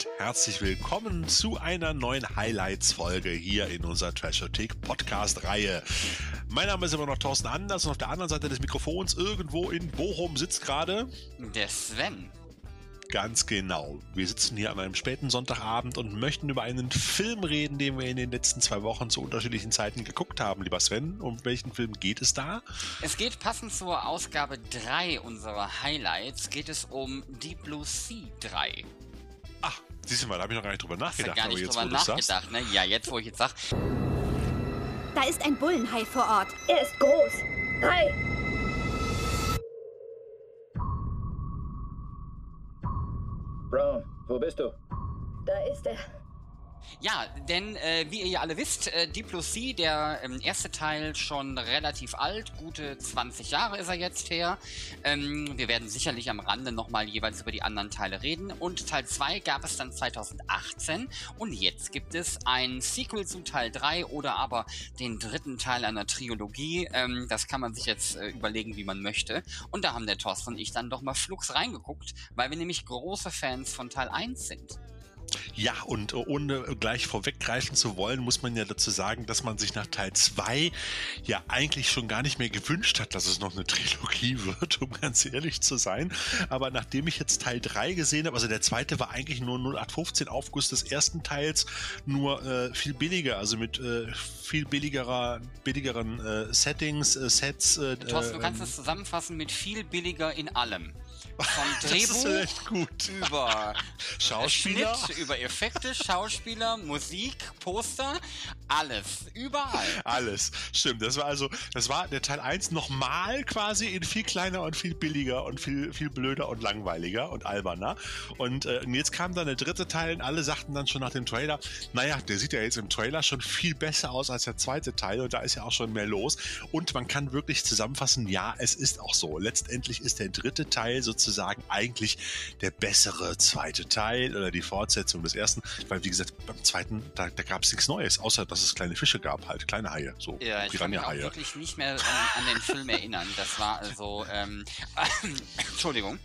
und herzlich willkommen zu einer neuen Highlights-Folge hier in unserer Trashothek Podcast-Reihe. Mein Name ist immer noch Thorsten Anders und auf der anderen Seite des Mikrofons irgendwo in Bochum sitzt gerade der Sven. Ganz genau. Wir sitzen hier an einem späten Sonntagabend und möchten über einen Film reden, den wir in den letzten zwei Wochen zu unterschiedlichen Zeiten geguckt haben. Lieber Sven, um welchen Film geht es da? Es geht passend zur Ausgabe 3 unserer Highlights, geht es um Deep Blue Sea 3. Siehst du mal, da habe ich noch gar nicht drüber nachgedacht. Hast du gar nicht jetzt, drüber nachgedacht, ne? Ja, jetzt, wo ich jetzt sag. Da ist ein Bullenhai vor Ort. Er ist groß. Hi. Brown, wo bist du? Da ist er. Ja, denn äh, wie ihr ja alle wisst, äh, Sea, der ähm, erste Teil schon relativ alt, gute 20 Jahre ist er jetzt her. Ähm, wir werden sicherlich am Rande nochmal jeweils über die anderen Teile reden. Und Teil 2 gab es dann 2018 und jetzt gibt es ein Sequel zu Teil 3 oder aber den dritten Teil einer Trilogie. Ähm, das kann man sich jetzt äh, überlegen, wie man möchte. Und da haben der Thorsten und ich dann doch mal flugs reingeguckt, weil wir nämlich große Fans von Teil 1 sind. Ja, und äh, ohne gleich vorweggreifen zu wollen, muss man ja dazu sagen, dass man sich nach Teil 2 ja eigentlich schon gar nicht mehr gewünscht hat, dass es noch eine Trilogie wird, um ganz ehrlich zu sein. Aber nachdem ich jetzt Teil 3 gesehen habe, also der zweite war eigentlich nur 0815 Aufguss des ersten Teils, nur äh, viel billiger, also mit äh, viel billigerer, billigeren äh, Settings, äh, Sets. Äh, Thorsten, du kannst es zusammenfassen mit viel billiger in allem. Vom Drehbuch über Schauspieler, Schnitt, über Effekte, Schauspieler, Musik, Poster, alles, überall. Alles, stimmt. Das war also, das war der Teil 1 nochmal quasi in viel kleiner und viel billiger und viel, viel blöder und langweiliger und alberner. Und äh, jetzt kam dann der dritte Teil und alle sagten dann schon nach dem Trailer, naja, der sieht ja jetzt im Trailer schon viel besser aus als der zweite Teil und da ist ja auch schon mehr los. Und man kann wirklich zusammenfassen, ja, es ist auch so. Letztendlich ist der dritte Teil sozusagen sozusagen eigentlich der bessere zweite Teil oder die Fortsetzung des ersten. Weil, wie gesagt, beim zweiten, da, da gab es nichts Neues, außer dass es kleine Fische gab, halt, kleine Haie, so ja, ich kann mich auch wirklich nicht mehr an, an den Film erinnern. Das war also, ähm, Entschuldigung.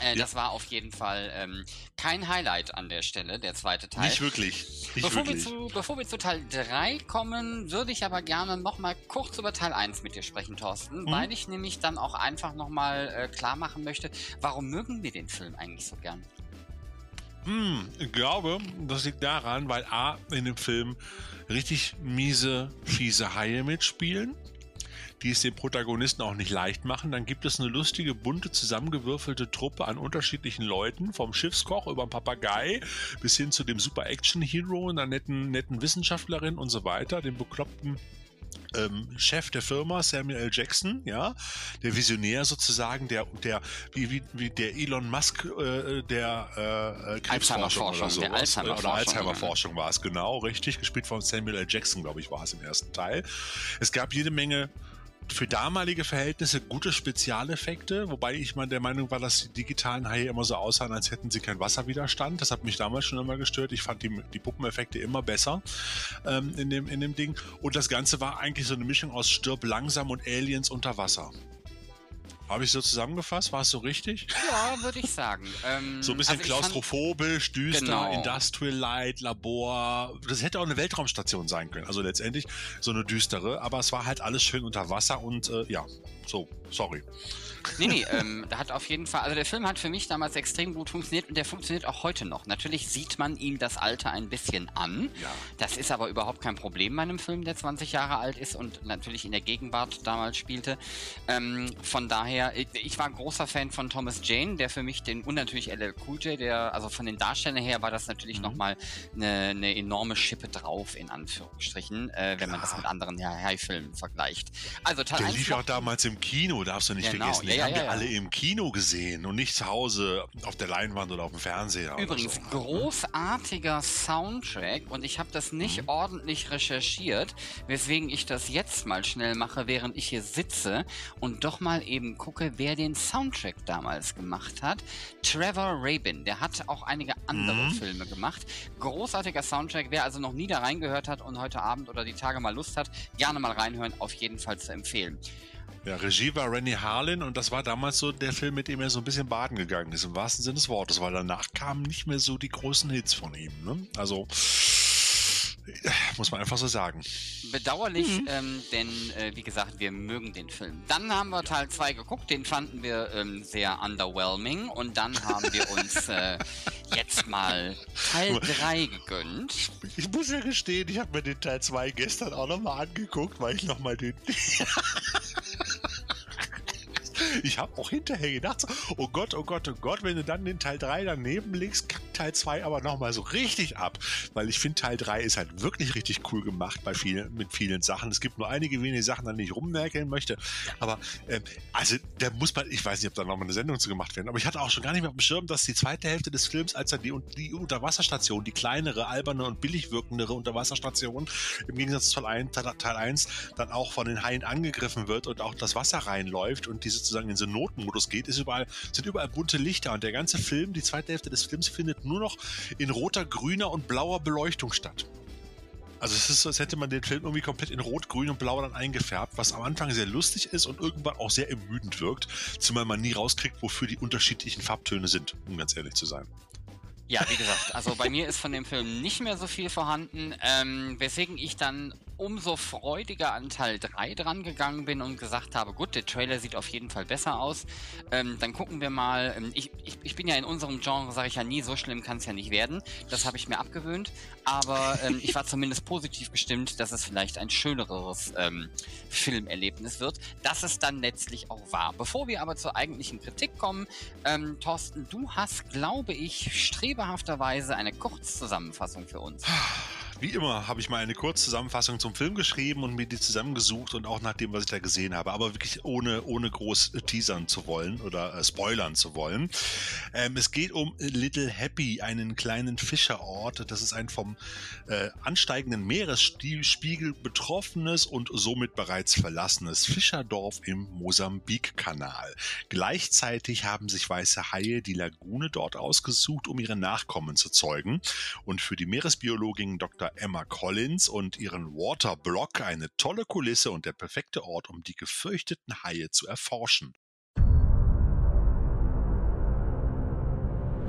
Äh, das war auf jeden Fall ähm, kein Highlight an der Stelle, der zweite Teil. Nicht wirklich. Nicht bevor, wirklich. Wir zu, bevor wir zu Teil 3 kommen, würde ich aber gerne nochmal kurz über Teil 1 mit dir sprechen, Thorsten, hm? weil ich nämlich dann auch einfach nochmal äh, klar machen möchte, warum mögen wir den Film eigentlich so gern? Hm, ich glaube, das liegt daran, weil A, in dem Film richtig miese, fiese Haie mitspielen die es den Protagonisten auch nicht leicht machen. Dann gibt es eine lustige, bunte, zusammengewürfelte Truppe an unterschiedlichen Leuten, vom Schiffskoch über den Papagei bis hin zu dem Super-Action-Hero, einer netten, netten Wissenschaftlerin und so weiter, dem bekloppten ähm, Chef der Firma, Samuel L. Jackson, ja, der Visionär sozusagen, der, der, wie, wie, wie der Elon Musk äh, der äh, Krebsforschung oder sowas. Der Alzheimer oder Alzheimer-Forschung war es, genau, richtig, gespielt von Samuel L. Jackson, glaube ich, war es im ersten Teil. Es gab jede Menge für damalige Verhältnisse gute Spezialeffekte, wobei ich mal der Meinung war, dass die digitalen Haie immer so aussahen, als hätten sie keinen Wasserwiderstand. Das hat mich damals schon immer gestört. Ich fand die, die Puppeneffekte immer besser ähm, in, dem, in dem Ding. Und das Ganze war eigentlich so eine Mischung aus Stirb langsam und Aliens unter Wasser. Habe ich so zusammengefasst? War es so richtig? Ja, würde ich sagen. Ähm, so ein bisschen also klaustrophobisch, düster, genau. Industrial Light, Labor. Das hätte auch eine Weltraumstation sein können. Also letztendlich so eine düstere. Aber es war halt alles schön unter Wasser und äh, ja, so, sorry. Nee, nee, ähm, da hat auf jeden Fall, also der Film hat für mich damals extrem gut funktioniert und der funktioniert auch heute noch. Natürlich sieht man ihm das Alter ein bisschen an. Ja. Das ist aber überhaupt kein Problem bei einem Film, der 20 Jahre alt ist und natürlich in der Gegenwart damals spielte. Ähm, von daher, ich, ich, war ein großer Fan von Thomas Jane, der für mich den, und natürlich LL Cool J, der, also von den Darstellern her war das natürlich mhm. nochmal eine, eine enorme Schippe drauf, in Anführungsstrichen, äh, wenn man das mit anderen High-Filmen vergleicht. Also Teil Der lief auch damals im Kino, darfst du nicht genau. vergessen. Ja, ja, haben ja, wir alle im Kino gesehen und nicht zu Hause auf der Leinwand oder auf dem Fernseher. Übrigens, so. großartiger Soundtrack und ich habe das nicht mhm. ordentlich recherchiert, weswegen ich das jetzt mal schnell mache, während ich hier sitze und doch mal eben gucke, wer den Soundtrack damals gemacht hat. Trevor Rabin, der hat auch einige andere mhm. Filme gemacht. Großartiger Soundtrack, wer also noch nie da reingehört hat und heute Abend oder die Tage mal Lust hat, gerne mal reinhören, auf jeden Fall zu empfehlen. Ja, Regie war Rennie Harlin und das war damals so der Film, mit dem er so ein bisschen baden gegangen ist, im wahrsten Sinne des Wortes, weil danach kamen nicht mehr so die großen Hits von ihm. Ne? Also muss man einfach so sagen. Bedauerlich, mhm. ähm, denn äh, wie gesagt, wir mögen den Film. Dann haben wir Teil 2 geguckt, den fanden wir ähm, sehr underwhelming und dann haben wir uns äh, jetzt mal Teil 3 gegönnt. Ich muss ja gestehen, ich habe mir den Teil 2 gestern auch nochmal angeguckt, weil ich nochmal den ich habe auch hinterher gedacht, so, oh Gott, oh Gott, oh Gott, wenn du dann den Teil 3 daneben legst, kackt Teil 2 aber nochmal so richtig ab. Weil ich finde, Teil 3 ist halt wirklich richtig cool gemacht bei vielen, mit vielen Sachen. Es gibt nur einige wenige Sachen, an denen ich rummerkeln möchte. Aber, ähm, also, da muss man, ich weiß nicht, ob da nochmal eine Sendung zu gemacht werden, aber ich hatte auch schon gar nicht mehr auf dem Schirm, dass die zweite Hälfte des Films, als dann die, die Unterwasserstation, die kleinere, alberne und billig wirkendere Unterwasserstation, im Gegensatz zu Teil 1, Teil 1 dann auch von den Haien angegriffen wird und auch das Wasser reinläuft und diese sozusagen in so Notenmodus geht, ist überall, sind überall bunte Lichter und der ganze Film, die zweite Hälfte des Films findet nur noch in roter, grüner und blauer Beleuchtung statt. Also es ist so, als hätte man den Film irgendwie komplett in Rot, Grün und Blau dann eingefärbt, was am Anfang sehr lustig ist und irgendwann auch sehr ermüdend wirkt, zumal man nie rauskriegt, wofür die unterschiedlichen Farbtöne sind, um ganz ehrlich zu sein. Ja, wie gesagt, also bei mir ist von dem Film nicht mehr so viel vorhanden, ähm, weswegen ich dann umso freudiger an Teil 3 dran gegangen bin und gesagt habe, gut, der Trailer sieht auf jeden Fall besser aus. Ähm, dann gucken wir mal. Ähm, ich, ich, ich, bin ja in unserem Genre, sage ich ja nie, so schlimm kann es ja nicht werden. Das habe ich mir abgewöhnt. Aber ähm, ich war zumindest positiv gestimmt, dass es vielleicht ein schöneres ähm, Filmerlebnis wird, dass es dann letztlich auch war. Bevor wir aber zur eigentlichen Kritik kommen, ähm, Thorsten, du hast, glaube ich, strebehafterweise eine Kurzzusammenfassung für uns. Wie immer habe ich mal eine Kurzzusammenfassung zum Film geschrieben und mir die zusammengesucht und auch nach dem, was ich da gesehen habe, aber wirklich ohne, ohne groß teasern zu wollen oder äh, spoilern zu wollen. Ähm, es geht um Little Happy, einen kleinen Fischerort. Das ist ein vom äh, ansteigenden Meeresspiegel betroffenes und somit bereits verlassenes Fischerdorf im Mosambikkanal. Gleichzeitig haben sich weiße Haie die Lagune dort ausgesucht, um ihre Nachkommen zu zeugen. Und für die Meeresbiologin Dr. Emma Collins und ihren Waterblock eine tolle Kulisse und der perfekte Ort, um die gefürchteten Haie zu erforschen.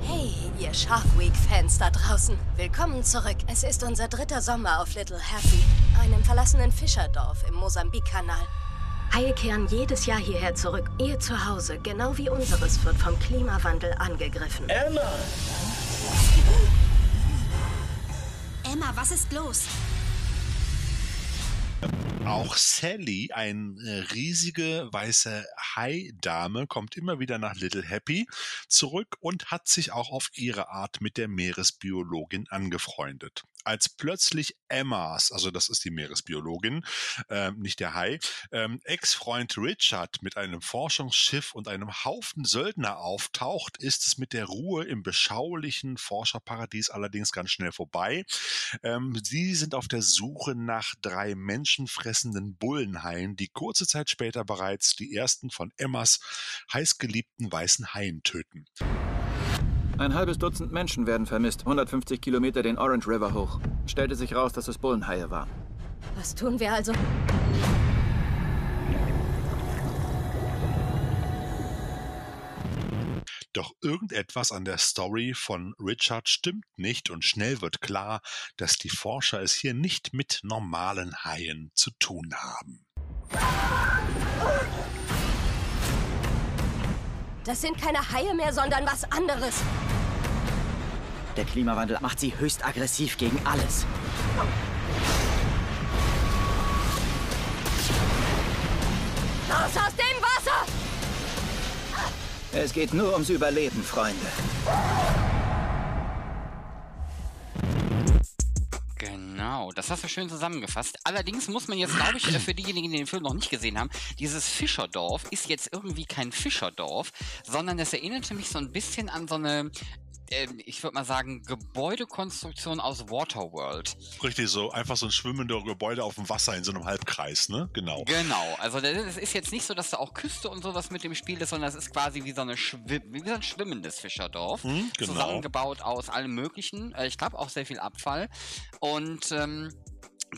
Hey, ihr Shark Week-Fans da draußen. Willkommen zurück. Es ist unser dritter Sommer auf Little Happy, einem verlassenen Fischerdorf im Mosambikkanal. Haie kehren jedes Jahr hierher zurück. Ihr Zuhause, genau wie unseres, wird vom Klimawandel angegriffen. Emma! Emma, was ist los? Auch Sally, eine riesige weiße Hai-Dame, kommt immer wieder nach Little Happy zurück und hat sich auch auf ihre Art mit der Meeresbiologin angefreundet als plötzlich Emmas, also das ist die Meeresbiologin, äh, nicht der Hai, ähm, Ex-Freund Richard mit einem Forschungsschiff und einem Haufen Söldner auftaucht, ist es mit der Ruhe im beschaulichen Forscherparadies allerdings ganz schnell vorbei. Ähm, sie sind auf der Suche nach drei menschenfressenden Bullenhaien, die kurze Zeit später bereits die ersten von Emmas heißgeliebten weißen Haien töten. Ein halbes Dutzend Menschen werden vermisst, 150 Kilometer den Orange River hoch. Stellte sich raus, dass es Bullenhaie waren. Was tun wir also? Doch irgendetwas an der Story von Richard stimmt nicht und schnell wird klar, dass die Forscher es hier nicht mit normalen Haien zu tun haben. Das sind keine Haie mehr, sondern was anderes. Der Klimawandel macht sie höchst aggressiv gegen alles. Raus aus dem Wasser! Es geht nur ums Überleben, Freunde. Genau, das hast du schön zusammengefasst. Allerdings muss man jetzt, glaube ich, für diejenigen, die den Film noch nicht gesehen haben, dieses Fischerdorf ist jetzt irgendwie kein Fischerdorf, sondern es erinnerte mich so ein bisschen an so eine ähm, ich würde mal sagen, Gebäudekonstruktion aus Waterworld. Richtig, so einfach so ein schwimmender Gebäude auf dem Wasser in so einem Halbkreis, ne? Genau. Genau, also es ist jetzt nicht so, dass da auch Küste und sowas mit dem Spiel ist, sondern es ist quasi wie so, eine Schwimm wie so ein schwimmendes Fischerdorf. Hm, genau. Zusammengebaut aus allem Möglichen. Äh, ich glaube auch sehr viel Abfall. Und ähm,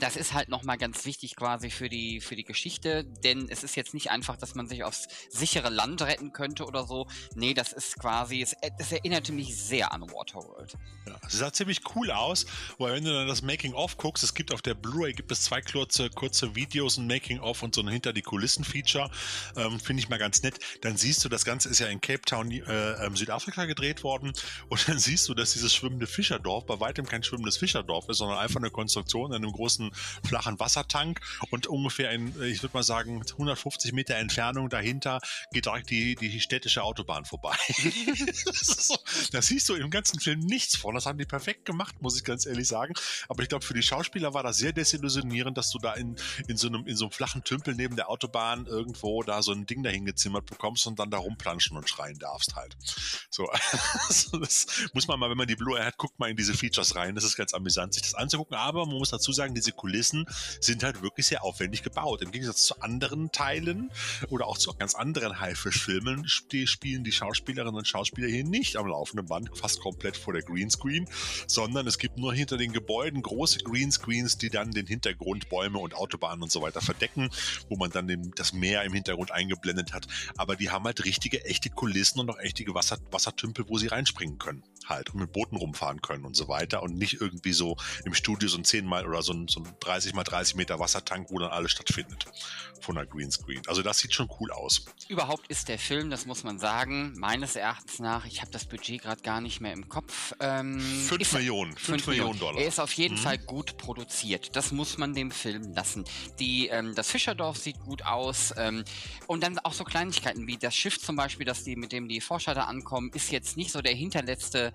das ist halt nochmal ganz wichtig quasi für die, für die Geschichte, denn es ist jetzt nicht einfach, dass man sich aufs sichere Land retten könnte oder so. Nee, das ist quasi, es, es erinnerte mich sehr an Waterworld. Ja, es sah ziemlich cool aus, weil wenn du dann das Making-of guckst, es gibt auf der Blu-ray gibt es zwei kurze, kurze Videos, ein Making-of und so ein Hinter-die-Kulissen-Feature. Ähm, Finde ich mal ganz nett. Dann siehst du, das Ganze ist ja in Cape Town, äh, ähm, Südafrika gedreht worden und dann siehst du, dass dieses schwimmende Fischerdorf bei weitem kein schwimmendes Fischerdorf ist, sondern einfach eine Konstruktion in einem großen flachen Wassertank und ungefähr in, ich würde mal sagen, 150 Meter Entfernung dahinter geht direkt die, die städtische Autobahn vorbei. so, da siehst du im ganzen Film nichts von. Das haben die perfekt gemacht, muss ich ganz ehrlich sagen. Aber ich glaube, für die Schauspieler war das sehr desillusionierend, dass du da in, in, so einem, in so einem flachen Tümpel neben der Autobahn irgendwo da so ein Ding dahin gezimmert bekommst und dann da rumplanschen und schreien darfst halt. So, also das muss man mal, wenn man die Blue hat, guckt mal in diese Features rein. Das ist ganz amüsant, sich das anzugucken. Aber man muss dazu sagen, diese Kulissen sind halt wirklich sehr aufwendig gebaut. Im Gegensatz zu anderen Teilen oder auch zu ganz anderen Haifisch-Filmen spielen die Schauspielerinnen und Schauspieler hier nicht am laufenden Band fast komplett vor der Greenscreen, sondern es gibt nur hinter den Gebäuden große Greenscreens, die dann den Hintergrund, Bäume und Autobahnen und so weiter verdecken, wo man dann den, das Meer im Hintergrund eingeblendet hat. Aber die haben halt richtige, echte Kulissen und auch echte Wasser, Wassertümpel, wo sie reinspringen können halt und mit Booten rumfahren können und so weiter und nicht irgendwie so im Studio so ein 10 mal oder so ein, so ein 30 mal 30 Meter Wassertank, wo dann alles stattfindet von der Greenscreen. Also das sieht schon cool aus. Überhaupt ist der Film, das muss man sagen, meines Erachtens nach, ich habe das Budget gerade gar nicht mehr im Kopf. Ähm, 5 Millionen, 5 Millionen Dollar. Er ist auf jeden mhm. Fall gut produziert. Das muss man dem Film lassen. Die, ähm, das Fischerdorf sieht gut aus ähm, und dann auch so Kleinigkeiten wie das Schiff zum Beispiel, das die, mit dem die Forscher da ankommen, ist jetzt nicht so der hinterletzte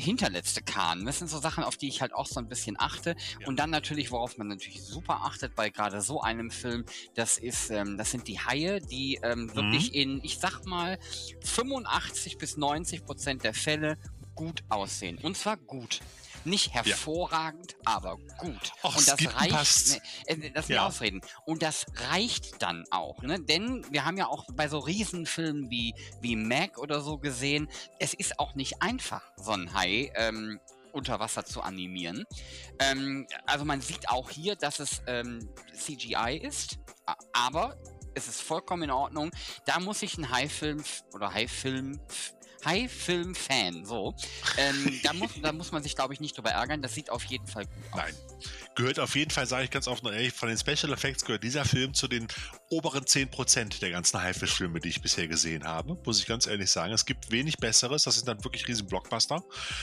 hinterletzte Kahn. Das sind so Sachen, auf die ich halt auch so ein bisschen achte. Ja. Und dann natürlich, worauf man natürlich super achtet bei gerade so einem Film, das ist, ähm, das sind die Haie, die ähm, mhm. wirklich in, ich sag mal, 85 bis 90 Prozent der Fälle gut aussehen. Und zwar gut. Nicht hervorragend, ja. aber gut. Och, und das reicht. Ne, äh, das ja. ausreden. Und das reicht dann auch, ne? Denn wir haben ja auch bei so Riesenfilmen wie, wie Mac oder so gesehen, es ist auch nicht einfach, so ein Hai ähm, unter Wasser zu animieren. Ähm, also man sieht auch hier, dass es ähm, CGI ist, aber es ist vollkommen in Ordnung. Da muss ich einen Hai-Film oder Hai-Film High-Film-Fan, so. Ähm, da, muss, da muss man sich, glaube ich, nicht drüber ärgern. Das sieht auf jeden Fall gut aus. Nein. Gehört auf jeden Fall, sage ich ganz offen und ehrlich, von den Special Effects gehört dieser Film zu den oberen 10% der ganzen Haifisch-Filme, die ich bisher gesehen habe. Muss ich ganz ehrlich sagen. Es gibt wenig Besseres. Das sind dann wirklich riesen Blockbuster.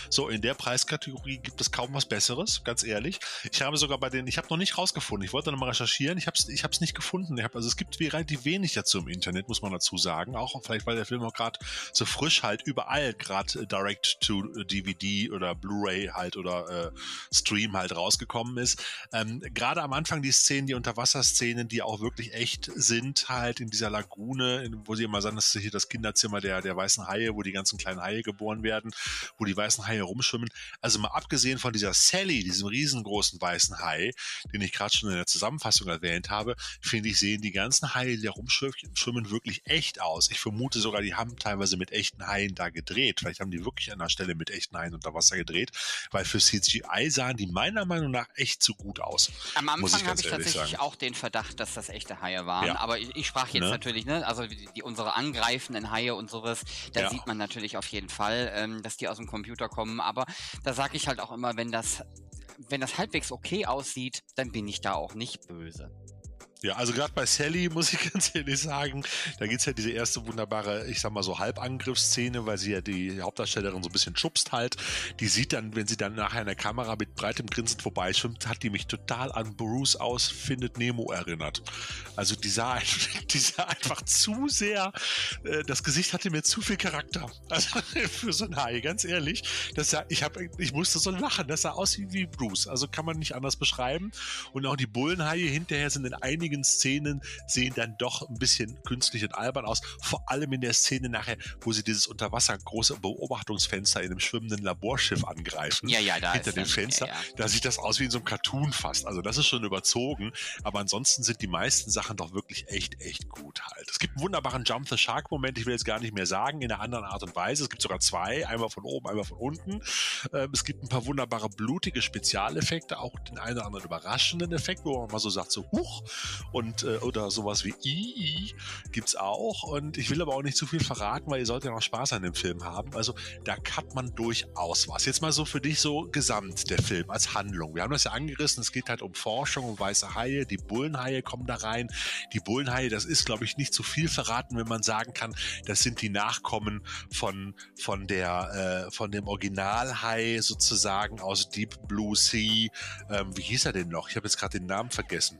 So, in der Preiskategorie gibt es kaum was Besseres, ganz ehrlich. Ich habe sogar bei den, ich habe noch nicht rausgefunden. Ich wollte noch mal recherchieren. Ich habe es ich nicht gefunden. Ich hab, also es gibt relativ wenig dazu im Internet, muss man dazu sagen. Auch vielleicht, weil der Film auch gerade so frisch halt überall gerade äh, Direct to DVD oder Blu-ray halt oder äh, Stream halt rausgekommen ist. Ähm, gerade am Anfang die Szenen, die Unterwasserszenen, die auch wirklich echt sind, halt in dieser Lagune, wo sie immer sagen, das ist hier das Kinderzimmer der, der weißen Haie, wo die ganzen kleinen Haie geboren werden, wo die weißen Haie rumschwimmen. Also mal abgesehen von dieser Sally, diesem riesengroßen weißen Hai, den ich gerade schon in der Zusammenfassung erwähnt habe, finde ich, sehen die ganzen Haie, die da rumschwimmen, wirklich echt aus. Ich vermute sogar, die haben teilweise mit echten Haien da gedreht. Vielleicht haben die wirklich an der Stelle mit echten Haien unter Wasser gedreht, weil für CGI sahen die meiner Meinung nach echt zu gut aus. Am Anfang habe ich tatsächlich sagen. auch den Verdacht, dass das echte Haie waren. Ja. Aber ich, ich, sprach jetzt ne? natürlich, ne, also die, die, unsere angreifenden Haie und sowas, da ja. sieht man natürlich auf jeden Fall, ähm, dass die aus dem Computer kommen. Aber da sage ich halt auch immer, wenn das wenn das halbwegs okay aussieht, dann bin ich da auch nicht böse. Ja, also gerade bei Sally muss ich ganz ehrlich sagen, da gibt es ja diese erste wunderbare, ich sag mal so Halbangriffsszene, weil sie ja die Hauptdarstellerin so ein bisschen schubst halt. Die sieht dann, wenn sie dann nachher in der Kamera mit breitem Grinsen vorbeischwimmt, hat die mich total an Bruce aus Findet Nemo erinnert. Also die sah, die sah einfach zu sehr, äh, das Gesicht hatte mir zu viel Charakter. Also für so ein Hai, ganz ehrlich. Das sah, ich, hab, ich musste so lachen, das sah aus wie, wie Bruce. Also kann man nicht anders beschreiben. Und auch die Bullenhaie hinterher sind in einigen einigen Szenen sehen dann doch ein bisschen künstlich und albern aus. Vor allem in der Szene nachher, wo sie dieses unter Wasser große Beobachtungsfenster in einem schwimmenden Laborschiff angreifen. Ja, ja, da Hinter dem dann- Fenster. ja, ja. Da sieht das aus wie in so einem Cartoon fast. Also das ist schon überzogen. Aber ansonsten sind die meisten Sachen doch wirklich echt, echt gut halt. Es gibt einen wunderbaren Jump the Shark Moment. Ich will jetzt gar nicht mehr sagen, in einer anderen Art und Weise. Es gibt sogar zwei. Einmal von oben, einmal von unten. Ähm, es gibt ein paar wunderbare blutige Spezialeffekte. Auch den einen oder anderen überraschenden Effekt, wo man mal so sagt, so huch. Und, äh, oder sowas wie i gibt's auch. Und ich will aber auch nicht zu viel verraten, weil ihr sollt ja noch Spaß an dem Film haben. Also da hat man durchaus was. Jetzt mal so für dich so gesamt der Film als Handlung. Wir haben das ja angerissen. Es geht halt um Forschung, um weiße Haie. Die Bullenhaie kommen da rein. Die Bullenhaie, das ist, glaube ich, nicht zu viel verraten, wenn man sagen kann, das sind die Nachkommen von, von der, äh, von dem Originalhai sozusagen aus Deep Blue Sea. Ähm, wie hieß er denn noch? Ich habe jetzt gerade den Namen vergessen.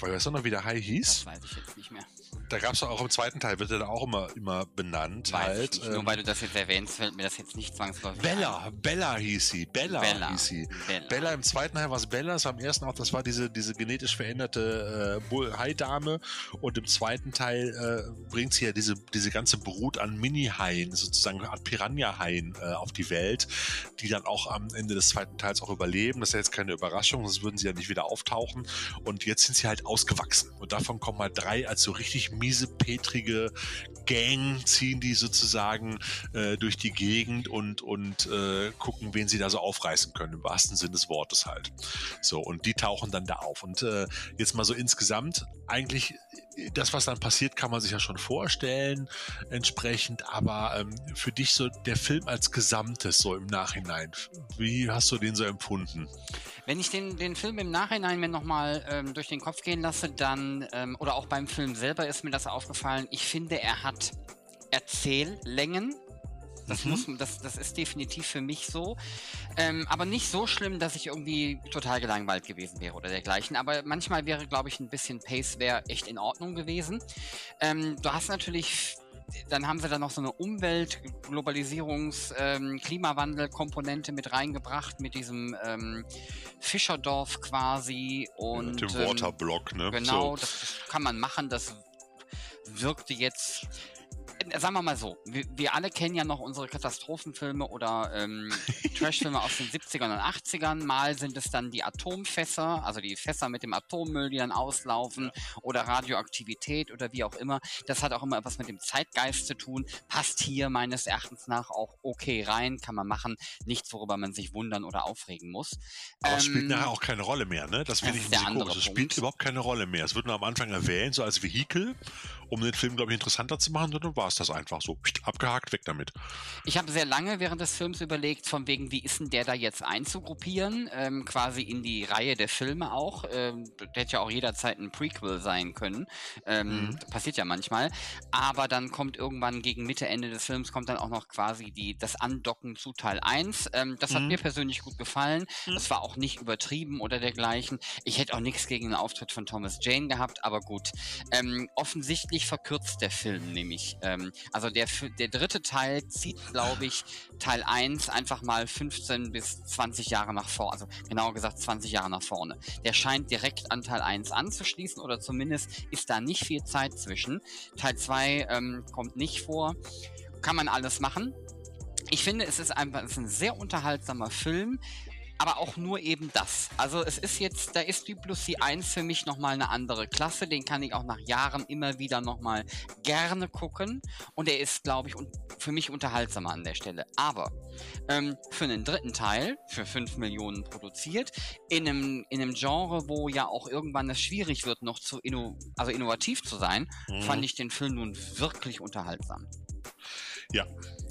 Weißt du noch, wie der Hai hieß? Das weiß ich jetzt nicht mehr. Da gab es auch im zweiten Teil, wird er da auch immer, immer benannt. Weiß halt. ich nicht. Nur Ähm, weil du das jetzt erwähnst, fällt mir das jetzt nicht zwangsläufig Bella, Bella hieß sie. Bella, Bella. hieß sie. Bella. Bella im zweiten Teil war es Bella, es war im ersten auch, das war diese, diese genetisch veränderte äh, Hai-Dame und im zweiten Teil äh, bringt sie ja diese, diese ganze Brut an Mini-Haien, sozusagen eine Art Piranha-Haien äh, auf die Welt, die dann auch am Ende des zweiten Teils auch überleben. Das ist ja jetzt keine Überraschung, sonst würden sie ja nicht wieder auftauchen. Und jetzt sind sie halt ausgewachsen. Und davon kommen halt drei als so richtig miese, petrige Gang, ziehen die sozusagen äh, durch die Gegend und, und äh, gucken, wen sie da so aufreißen können, im wahrsten Sinne des Wortes halt. So, und die tauchen dann da auf. Und äh, jetzt mal so insgesamt, eigentlich, das, was dann passiert, kann man sich ja schon vorstellen, entsprechend, aber ähm, für dich so der Film als Gesamtes, so im Nachhinein, wie hast du den so empfunden? Wenn ich den, den Film im Nachhinein mir nochmal ähm, durch den Kopf gehen lasse, dann, ähm, oder auch beim Film selber ist mir das aufgefallen, ich finde, er hat Erzähllängen. Das, Mhm. muss, das, das ist definitiv für mich so. Ähm, aber nicht so schlimm, dass ich irgendwie total gelangweilt gewesen wäre oder dergleichen. Aber manchmal wäre, glaube ich, ein bisschen Pace wäre echt in Ordnung gewesen. Ähm, du hast natürlich dann haben sie da noch so eine Umwelt-, Globalisierungs-, ähm, Klimawandel-Komponente mit reingebracht, mit diesem ähm, Fischerdorf quasi. Und, Mit dem ähm, Waterblock, ne? Genau, So. das, das kann man machen. Das wirkte jetzt. Äh, Sagen wir mal so, wir, wir alle kennen ja noch unsere Katastrophenfilme oder ähm, Trashfilme aus den 70ern und 80ern. Mal sind es dann die Atomfässer, also die Fässer mit dem Atommüll, die dann auslaufen oder Radioaktivität oder wie auch immer. Das hat auch immer etwas mit dem Zeitgeist zu tun. Passt hier meines Erachtens nach auch okay rein, kann man machen. Nichts, worüber man sich wundern oder aufregen muss. Aber es spielt Ähm, nachher auch keine Rolle mehr, ne? Das finde ich ein bisschen komisch. Es spielt überhaupt keine Rolle mehr. Es wird nur am Anfang erwähnt, so als Vehikel, um den Film, glaube ich, interessanter zu machen. Und dann war es das einfach so. Abgehakt, weg damit. Ich habe sehr lange während des Films überlegt, von wegen, wie ist denn der da jetzt einzugruppieren, ähm, quasi in die Reihe der Filme auch. Ähm, der hätte ja auch jederzeit ein Prequel sein können. Ähm, Mhm. Passiert ja manchmal. Aber dann kommt irgendwann gegen Mitte, Ende des Films, kommt dann auch noch quasi die, das Andocken zu Teil 1. Ähm, das hat Mhm. mir persönlich gut gefallen. Es war auch nicht übertrieben oder dergleichen. Ich hätte auch nichts gegen den Auftritt von Thomas Jane gehabt, aber gut. Ähm, offensichtlich verkürzt der Film nämlich. Ähm, also der, der dritte Teil zieht, glaube ich, Teil 1 einfach mal 15 bis 20 Jahre nach vorne, also genauer gesagt 20 Jahre nach vorne. Der scheint direkt an Teil 1 anzuschließen oder zumindest ist da nicht viel Zeit zwischen. Teil 2 ähm, kommt nicht vor. Kann man alles machen. Ich finde, es ist einfach es ist ein sehr unterhaltsamer Film, aber auch nur eben das. Also es ist jetzt, da ist die Plus die 1 für mich nochmal eine andere Klasse. Den kann ich auch nach Jahren immer wieder nochmal gerne gucken. Und er ist, glaube ich, für mich unterhaltsamer an der Stelle. Aber ähm, für einen dritten Teil, für 5 Millionen produziert, in einem, in einem Genre, wo ja auch irgendwann es schwierig wird, noch zu inno also innovativ zu sein, Mhm. fand ich den Film nun wirklich unterhaltsam. Ja,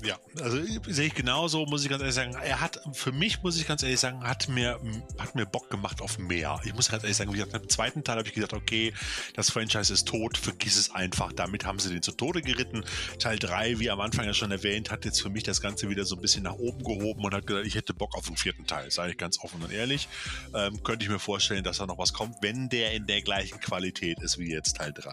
ja. Also sehe ich genauso, muss ich ganz ehrlich sagen. Er hat, für mich muss ich ganz ehrlich sagen, hat mir, hat mir Bock gemacht auf mehr. Ich muss ganz ehrlich sagen, wie gesagt, im zweiten Teil habe ich gesagt, okay, das Franchise ist tot, vergiss es einfach. Damit haben sie den zu Tode geritten. Teil 3, wie am Anfang ja schon erwähnt, hat jetzt für mich das Ganze wieder so ein bisschen nach oben gehoben und hat gesagt, ich hätte Bock auf den vierten Teil, sage ich ganz offen und ehrlich. Ähm, könnte ich mir vorstellen, dass da noch was kommt, wenn der in der gleichen Qualität ist wie jetzt Teil 3.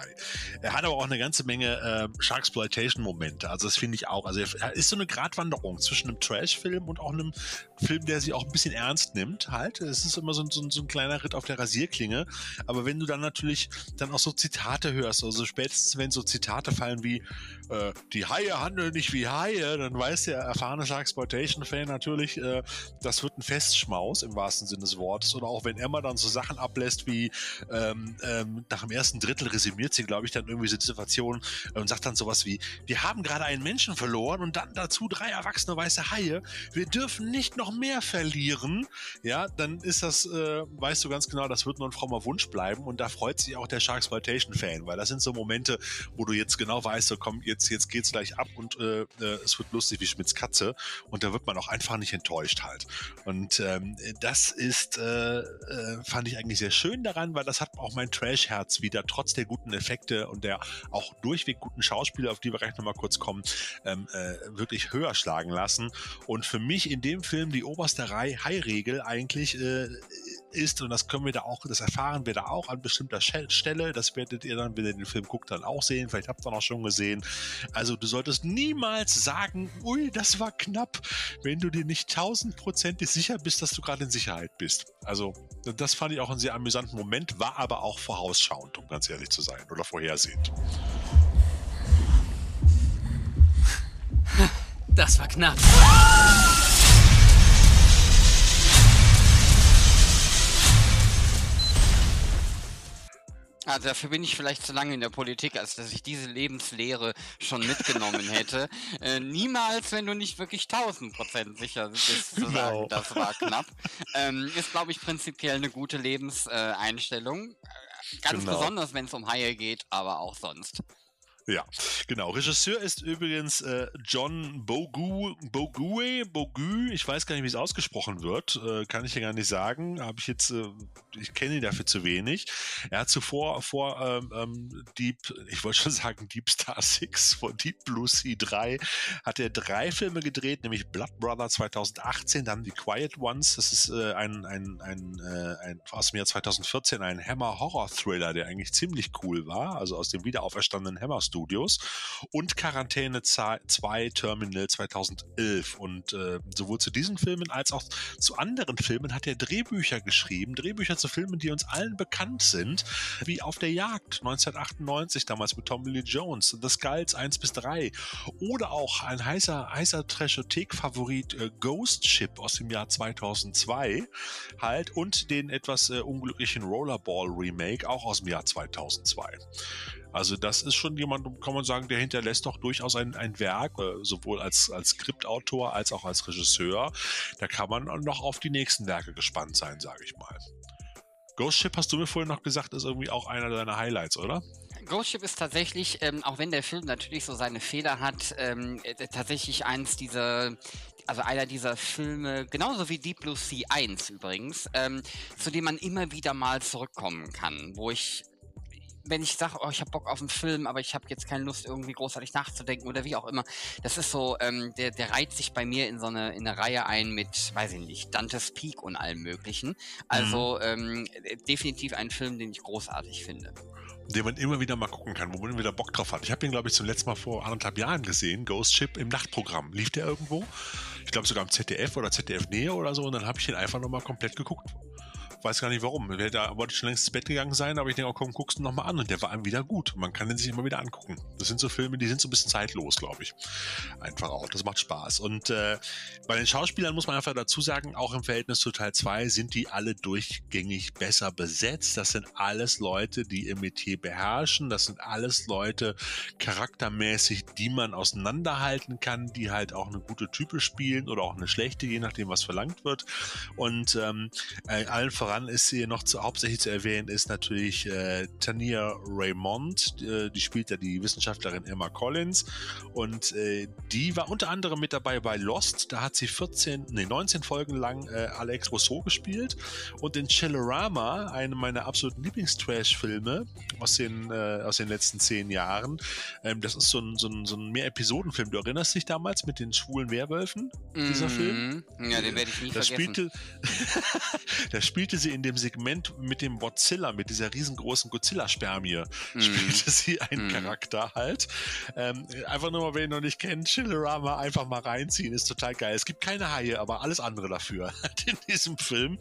Er hat aber auch eine ganze Menge äh, Sharksploitation-Momente. Also das finde ich auch. Also er ist so eine Gratwanderung zwischen einem Trash-Film und auch einem Film, der sich auch ein bisschen ernst nimmt, halt. Es ist immer so, so, so ein kleiner Ritt auf der Rasierklinge. Aber wenn du dann natürlich dann auch so Zitate hörst, also spätestens wenn so Zitate fallen wie äh, die Haie handeln nicht wie Haie, dann weiß der erfahrene Sharksploitation-Fan natürlich, äh, das wird ein Festschmaus im wahrsten Sinne des Wortes. Oder auch wenn Emma dann so Sachen ablässt wie ähm, ähm, nach dem ersten Drittel resümiert sie, glaube ich, dann irgendwie so Situation und sagt dann sowas wie, wir haben gerade einen Menschen verloren und dann dazu drei erwachsene weiße Haie. Wir dürfen nicht noch mehr verlieren. Ja, dann ist das, äh, weißt du ganz genau, das wird nur ein frommer Wunsch bleiben und da freut sich auch der Sharksploitation-Fan, weil das sind so Momente, wo du jetzt genau weißt, so komm, jetzt, jetzt geht's gleich ab und äh, äh, es wird lustig wie Schmitz Katze und da wird man auch einfach nicht enttäuscht halt. Und ähm, das ist, äh, äh, fand ich eigentlich sehr schön daran, weil das hat auch mein Trash-Herz wieder, trotz der guten Effekte und der auch durchweg guten Schauspieler, auf die wir gleich nochmal kurz kommen, ähm, äh, wirklich höher schlagen lassen. Und für mich in dem Film die oberste High-Regel eigentlich äh, ist, und das können wir da auch, das erfahren wir da auch an bestimmter Stelle, das werdet ihr dann, wenn ihr den Film guckt, dann auch sehen, vielleicht habt ihr auch schon gesehen. Also du solltest niemals sagen, ui, das war knapp, wenn du dir nicht tausendprozentig sicher bist, dass du gerade in Sicherheit bist. Also das fand ich auch einen sehr amüsanten Moment, war aber auch vorausschauend, um ganz ehrlich zu sein, oder vorhersehend. Das war knapp. Also dafür bin ich vielleicht zu lange in der Politik, als dass ich diese Lebenslehre schon mitgenommen hätte. Äh, niemals, wenn du nicht wirklich 1000% sicher bist zu sagen, das war knapp. Ähm, ist, glaube ich, prinzipiell eine gute Lebenseinstellung. Äh, ganz genau. besonders, wenn es um Haie geht, aber auch sonst. Ja, genau. Regisseur ist übrigens äh, John Bogu, Bogue, Bogu. Ich weiß gar nicht, wie es ausgesprochen wird. Äh, kann ich ja gar nicht sagen. Habe ich jetzt, äh, ich kenne ihn dafür zu wenig. Er hat zuvor vor ähm, ähm Deep, ich wollte schon sagen Deep Star 6, vor Deep Blue Sea 3, hat er drei Filme gedreht, nämlich Blood Brother 2018, dann The Quiet Ones. Das ist äh, ein, ein, ein, äh, ein, aus dem Jahr 2014 ein Hammer Horror Thriller, der eigentlich ziemlich cool war. Also aus dem wiederauferstandenen Hammer Studio. Studios und Quarantäne 2 Terminal 2011. Und äh, sowohl zu diesen Filmen als auch zu anderen Filmen hat er Drehbücher geschrieben. Drehbücher zu Filmen, die uns allen bekannt sind, wie Auf der Jagd 1998, damals mit Tommy Lee Jones, The Skulls 1 bis 3 oder auch ein heißer, heißer Trashothek-Favorit äh, Ghost Ship aus dem Jahr 2002 halt und den etwas äh, unglücklichen Rollerball Remake auch aus dem Jahr 2002. Also das ist schon jemand, kann man sagen, der hinterlässt doch durchaus ein, ein Werk, äh, sowohl als, als Skriptautor als auch als Regisseur. Da kann man noch auf die nächsten Werke gespannt sein, sage ich mal. Ghost Ship, hast du mir vorhin noch gesagt, ist irgendwie auch einer deiner Highlights, oder? Ghost Ship ist tatsächlich, ähm, auch wenn der Film natürlich so seine Fehler hat, ähm, äh, tatsächlich eins dieser, also einer dieser Filme, genauso wie Deep Blue Sea 1 übrigens, ähm, zu dem man immer wieder mal zurückkommen kann, wo ich wenn ich sage, oh, ich habe Bock auf einen Film, aber ich habe jetzt keine Lust, irgendwie großartig nachzudenken oder wie auch immer. Das ist so, ähm, der, der reiht sich bei mir in so eine, in eine Reihe ein mit, weiß ich nicht, Dantes Peak und allem möglichen. Also mhm. ähm, definitiv ein Film, den ich großartig finde den man immer wieder mal gucken kann, wo man wieder Bock drauf hat. Ich habe ihn, glaube ich, zum letzten Mal vor anderthalb Jahren gesehen, Ghost Ship im Nachtprogramm. Lief der irgendwo? Ich glaube sogar im ZDF oder ZDF Nähe oder so und dann habe ich ihn einfach nochmal komplett geguckt weiß gar nicht warum. Da wollte ich schon längst ins Bett gegangen sein, aber ich denke, oh, komm, guckst du nochmal an. Und der war einem wieder gut. Man kann den sich immer wieder angucken. Das sind so Filme, die sind so ein bisschen zeitlos, glaube ich. Einfach auch. Das macht Spaß. Und äh, bei den Schauspielern muss man einfach dazu sagen, auch im Verhältnis zu Teil 2 sind die alle durchgängig besser besetzt. Das sind alles Leute, die ihr Metier beherrschen. Das sind alles Leute charaktermäßig, die man auseinanderhalten kann, die halt auch eine gute Type spielen oder auch eine schlechte, je nachdem, was verlangt wird. Und ähm, äh, allen voran voran ist hier noch zu, hauptsächlich zu erwähnen, ist natürlich äh, Tania Raymond, äh, die spielt ja die Wissenschaftlerin Emma Collins und äh, die war unter anderem mit dabei bei Lost, da hat sie 14, nee, 19 Folgen lang äh, Alex Rousseau gespielt und in Chillerama, einem meiner absoluten Lieblingstrash-Filme aus den, äh, aus den letzten zehn Jahren, ähm, das ist so ein, so ein, so ein Mehr-Episoden-Film, du erinnerst dich damals mit den schwulen Werwölfen, dieser mm -hmm. Film? Ja, den werde ich nie das vergessen. Spielte, das spielte sie in dem Segment mit dem Godzilla, mit dieser riesengroßen Godzilla-Spermie, Mhm. spielte sie einen Mhm. Charakter halt. Ähm, einfach nur mal, wer ihn noch nicht kennt, Chillerama einfach mal reinziehen, ist total geil. Es gibt keine Haie, aber alles andere dafür in diesem Film.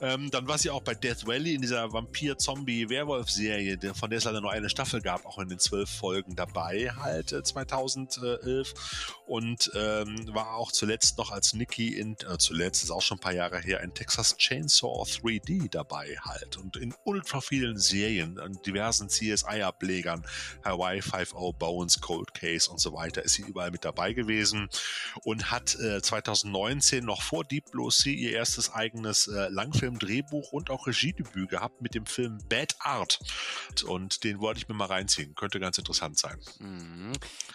Ähm, dann war sie auch bei Death Valley in dieser Vampir-Zombie-Werwolf-Serie, von der es leider nur eine Staffel gab, auch in den zwölf Folgen dabei, halt äh, 2011. Und ähm, war auch zuletzt noch als Nikki in, äh, zuletzt ist auch schon ein paar Jahre her, in Texas Chainsaw 3D dabei halt. Und in ultra vielen Serien, an diversen CSI-Ablegern, Hawaii 5.0, Bones, Cold Case und so weiter, ist sie überall mit dabei gewesen und hat äh, 2019 noch vor Deep Blue Sea ihr erstes eigenes äh, Langfilm-Drehbuch und auch Regiedebüt gehabt mit dem Film Bad Art. Und den wollte ich mir mal reinziehen. Könnte ganz interessant sein. Mhm.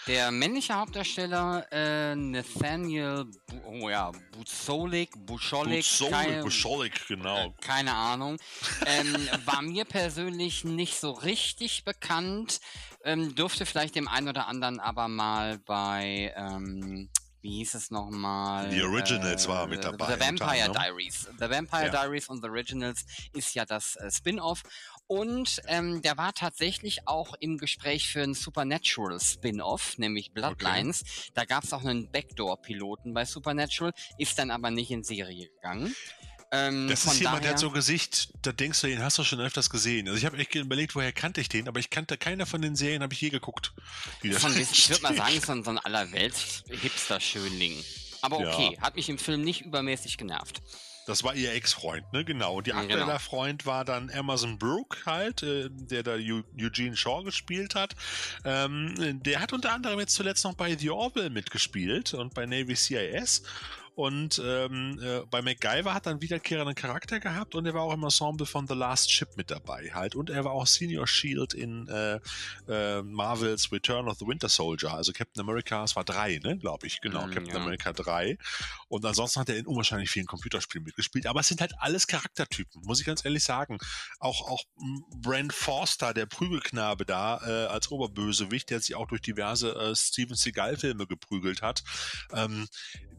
Der männliche Hauptdarsteller äh, Nathaniel Bu oh ja, Buzolik, Buscholik, Buzolik, Buscholik, genau. äh, keine Ahnung, ähm, war mir persönlich nicht so richtig bekannt, ähm, dürfte vielleicht dem einen oder anderen aber mal bei, ähm, wie hieß es nochmal? The Originals war er mit The- dabei, The Vampire. Diaries. The Vampire Ja. Diaries und The Originals ist ja das äh, Spin-off. Und ähm, der war tatsächlich auch im Gespräch für ein Supernatural Spin-off, nämlich Bloodlines. Da gab es auch einen Backdoor-Piloten bei Supernatural, ist dann aber nicht in Serie gegangen. Ähm, Das von ist jemand, der hat so ein Gesicht, da denkst du, den hast du schon öfters gesehen. Also ich habe echt überlegt, woher kannte ich den, aber ich kannte keiner von den Serien, habe ich je geguckt. Von ich würde mal sagen, so ein, so ein allerwelts-Hipster-Schönling. Aber Ja. okay, hat mich im Film nicht übermäßig genervt. Das war ihr Ex-Freund, ne? Genau. Und ihr Ja, aktueller genau. Freund war dann Amazon Brooke halt, äh, der da Eu Eugene Shaw gespielt hat. Ähm, der hat unter anderem jetzt zuletzt noch bei The Orville mitgespielt und bei Navy CIS. Und ähm, äh, bei MacGyver hat er einen wiederkehrenden Charakter gehabt und er war auch im Ensemble von The Last Ship mit dabei halt. Und er war auch Senior Shield in äh, äh, Marvels Return of the Winter Soldier. Also Captain America, es war drei, ne, glaube ich. Genau, Mm, Captain ja. America 3. Und ansonsten hat er in unwahrscheinlich vielen Computerspielen mitgespielt. Aber es sind halt alles Charaktertypen, muss ich ganz ehrlich sagen. Auch, auch Brand Forster, der Prügelknabe da, äh, als Oberbösewicht, der sich auch durch diverse äh, Steven Seagal-Filme geprügelt hat. Ähm,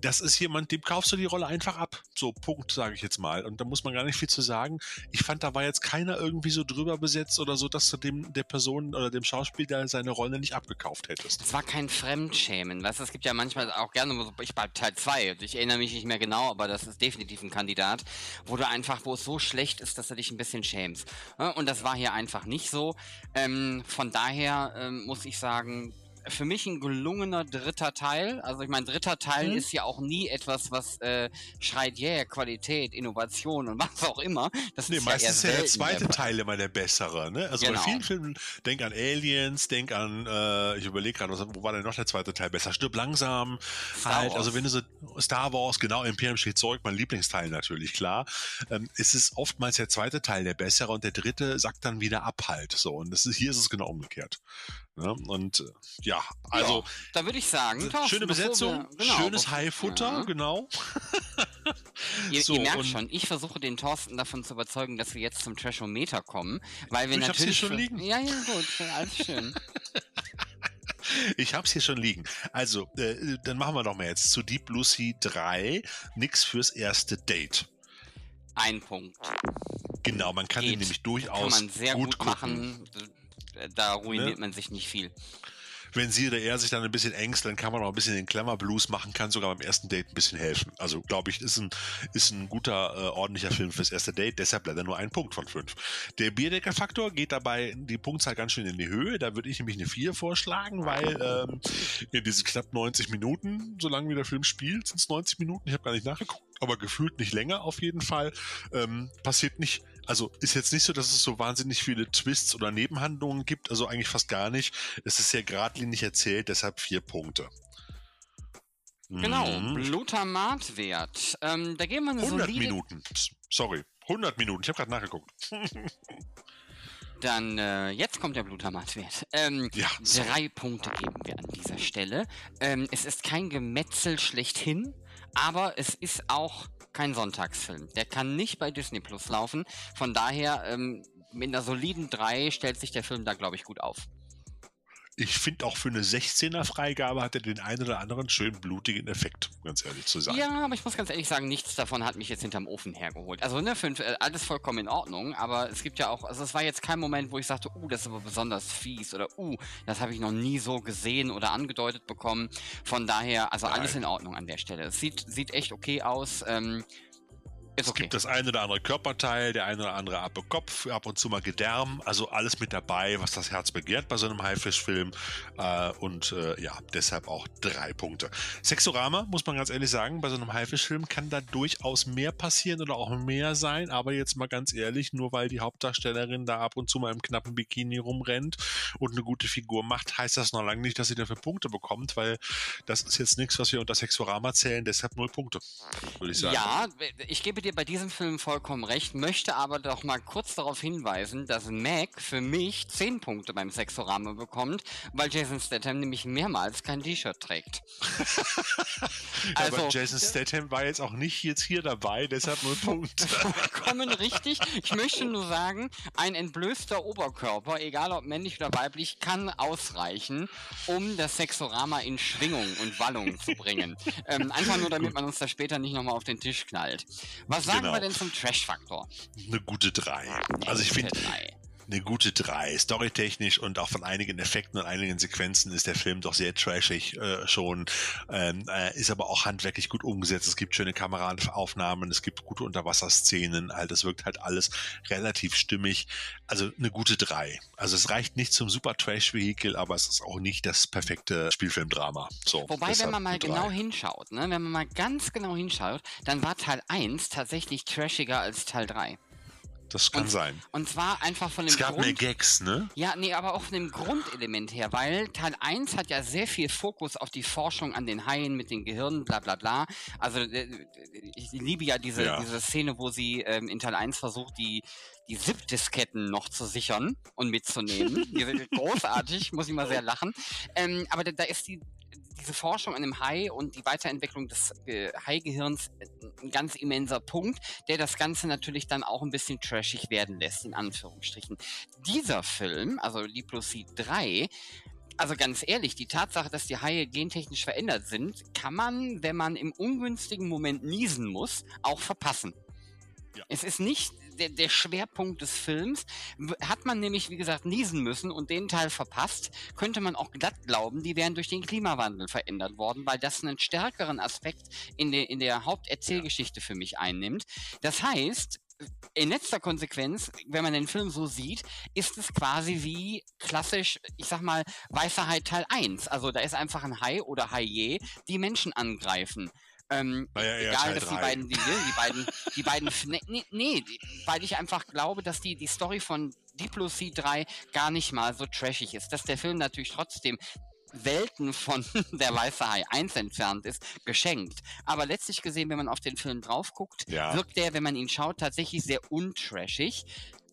das ist jemand, dem kaufst du die Rolle einfach ab. So, Punkt, sage ich jetzt mal. Und da muss man gar nicht viel zu sagen. Ich fand, da war jetzt keiner irgendwie so drüber besetzt oder so, dass du dem der Person oder dem Schauspieler seine Rolle nicht abgekauft hättest. Es war kein Fremdschämen, weißt du, es gibt ja manchmal auch gerne, ich bei Teil 2, ich erinnere mich nicht mehr genau, aber das ist definitiv ein Kandidat, wo du einfach, wo es so schlecht ist, dass du dich ein bisschen schämst. Und das war hier einfach nicht so. Ähm, von daher ähm, muss ich sagen, für mich ein gelungener dritter Teil. Also ich meine, dritter Teil Mhm. ist ja auch nie etwas, was äh, schreit, yeah, Qualität, Innovation und was auch immer. Das Nee, ist ja meistens ist ja der zweite Fall. Teil immer der bessere. Ne? Also Genau. bei vielen Filmen, denk an Aliens, denk an, äh, ich überlege gerade, wo war denn noch der zweite Teil besser? Stirb langsam. Star halt, also Wars. wenn du so Star Wars, genau, Imperium steht zurück, mein Lieblingsteil natürlich, klar. Ähm, es ist oftmals der zweite Teil der bessere und der dritte sagt dann wieder ab halt. So, und das ist, hier ist es genau umgekehrt. Ne? Und äh, ja, also ja, da würde ich sagen, Thorsten, schöne Besetzung, wir- genau, schönes Haifutter, Ja. genau. Ihr, So, ihr merkt und- schon, ich versuche den Thorsten davon zu überzeugen, dass wir jetzt zum Trashometer kommen, weil wir Ich hab's hier natürlich schon liegen. Ja, ja, gut, alles schön. Ich hab's hier schon liegen. Also, äh, dann machen wir doch mal jetzt zu Deep Sea 3. Nix fürs erste Date. Ein Punkt. Genau, man kann den Geht. nämlich Kann durchaus man sehr gut, gucken. Da ruiniert Ne? man sich nicht viel. Wenn sie oder er sich dann ein bisschen ängstelt, kann man auch ein bisschen den Klemmer Blues machen, kann sogar beim ersten Date ein bisschen helfen. Also, glaube ich, ist ein, ist ein guter, äh, ordentlicher Film fürs erste Date, deshalb leider nur ein Punkt von fünf. Der Bierdecker-Faktor geht dabei die Punktzahl ganz schön in die Höhe. Da würde ich nämlich eine 4 vorschlagen, weil ähm, in diesen knapp 90 Minuten, solange wie der Film spielt, sind es 90 Minuten, ich habe gar nicht nachgeguckt, aber gefühlt nicht länger auf jeden Fall, ähm, passiert nicht also ist jetzt nicht so, dass es so wahnsinnig viele Twists oder Nebenhandlungen gibt, also eigentlich fast gar nicht. Es ist sehr geradlinig erzählt, deshalb vier Punkte. Genau, Mhm. Glutamatwert. Ähm, da gehen wir eine 100 solide... Minuten. Sorry, 100 Minuten. Ich habe gerade nachgeguckt. Dann, äh, jetzt kommt der Glutamatwert. Ähm, Ja, sorry. drei Punkte geben wir an dieser Stelle. Ähm, es ist kein Gemetzel schlechthin, aber es ist auch kein Sonntagsfilm. Der kann nicht bei Disney Plus laufen. Von daher, ähm, mit einer soliden 3 stellt sich der Film da, glaube ich, gut auf. Ich finde auch für eine 16er Freigabe hat er den einen oder anderen schön blutigen Effekt, ganz ehrlich zu sagen. Ja, aber ich muss ganz ehrlich sagen, nichts davon hat mich jetzt hinterm Ofen hergeholt. Also ne, für, äh, alles vollkommen in Ordnung, aber es gibt ja auch, also es war jetzt kein Moment, wo ich sagte, uh, das ist aber besonders fies oder uh, das habe ich noch nie so gesehen oder angedeutet bekommen. Von daher, also Nein. alles in Ordnung an der Stelle. Es sieht, sieht echt okay aus. Ähm, es okay. gibt das eine oder andere Körperteil, der eine oder andere ab Kopf, ab und zu mal Gedärm, also alles mit dabei, was das Herz begehrt bei so einem Haifischfilm. Äh, und äh, ja, deshalb auch drei Punkte. Sexorama, muss man ganz ehrlich sagen, bei so einem Haifischfilm kann da durchaus mehr passieren oder auch mehr sein, aber jetzt mal ganz ehrlich, nur weil die Hauptdarstellerin da ab und zu mal im knappen Bikini rumrennt und eine gute Figur macht, heißt das noch lange nicht, dass sie dafür Punkte bekommt, weil das ist jetzt nichts, was wir unter Sexorama zählen, deshalb null Punkte, würde ich sagen. Ja, ich gebe dir bei diesem Film vollkommen recht, möchte aber doch mal kurz darauf hinweisen, dass Mac für mich 10 Punkte beim Sexorama bekommt, weil Jason Statham nämlich mehrmals kein T-Shirt trägt. also, aber Jason Statham war jetzt auch nicht jetzt hier dabei, deshalb null Punkte. Vollkommen richtig. Ich möchte nur sagen, ein entblößter Oberkörper, egal ob männlich oder weiblich, kann ausreichen, um das Sexorama in Schwingung und Wallung zu bringen. ähm, einfach nur, damit man uns das später nicht nochmal auf den Tisch knallt. Was sagen genau. wir denn zum Trash-Faktor? Eine gute 3. Also ich finde, eine gute 3. Storytechnisch und auch von einigen Effekten und einigen Sequenzen ist der Film doch sehr trashig äh, schon. Ähm, äh, ist aber auch handwerklich gut umgesetzt. Es gibt schöne Kameraaufnahmen, es gibt gute Unterwasserszenen. Halt, es wirkt halt alles relativ stimmig. Also eine gute 3. Also es reicht nicht zum super Trash-Vehikel, aber es ist auch nicht das perfekte Spielfilmdrama. So, Wobei, wenn man mal genau hinschaut, ne, wenn man mal ganz genau hinschaut, dann war Teil 1 tatsächlich trashiger als Teil 3. Das kann und, sein. Und zwar einfach von dem Es gab Grund, mehr Gags, ne? Ja, nee, aber auch von dem Grundelement her, weil Teil 1 hat ja sehr viel Fokus auf die Forschung an den Haien mit den Gehirnen, bla bla bla. Also äh, ich liebe ja diese, ja. diese Szene, wo sie ähm, in Teil 1 versucht, die, die ZIP-Disketten noch zu sichern und mitzunehmen. die sind großartig, muss ich mal sehr lachen. Ähm, aber da, da ist die diese Forschung an dem Hai und die Weiterentwicklung des äh, Haigehirns äh, ein ganz immenser Punkt, der das Ganze natürlich dann auch ein bisschen trashig werden lässt, in Anführungsstrichen. Dieser Film, also Sea 3, also ganz ehrlich, die Tatsache, dass die Haie gentechnisch verändert sind, kann man, wenn man im ungünstigen Moment niesen muss, auch verpassen. Ja. Es ist nicht der, der Schwerpunkt des Films. Hat man nämlich, wie gesagt, niesen müssen und den Teil verpasst, könnte man auch glatt glauben, die wären durch den Klimawandel verändert worden, weil das einen stärkeren Aspekt in der, in der Haupterzählgeschichte für mich einnimmt. Das heißt, in letzter Konsequenz, wenn man den Film so sieht, ist es quasi wie klassisch, ich sag mal, Weißer Hai Teil 1. Also da ist einfach ein Hai oder Haie, die Menschen angreifen. Ähm, naja, egal, dass die beiden, die, die beiden, die beiden, nee, nee, weil ich einfach glaube, dass die, die Story von Diplomacy 3 gar nicht mal so trashig ist. Dass der Film natürlich trotzdem Welten von der Weiße Hai 1 entfernt ist, geschenkt. Aber letztlich gesehen, wenn man auf den Film drauf guckt, ja. wirkt der, wenn man ihn schaut, tatsächlich sehr untrashig.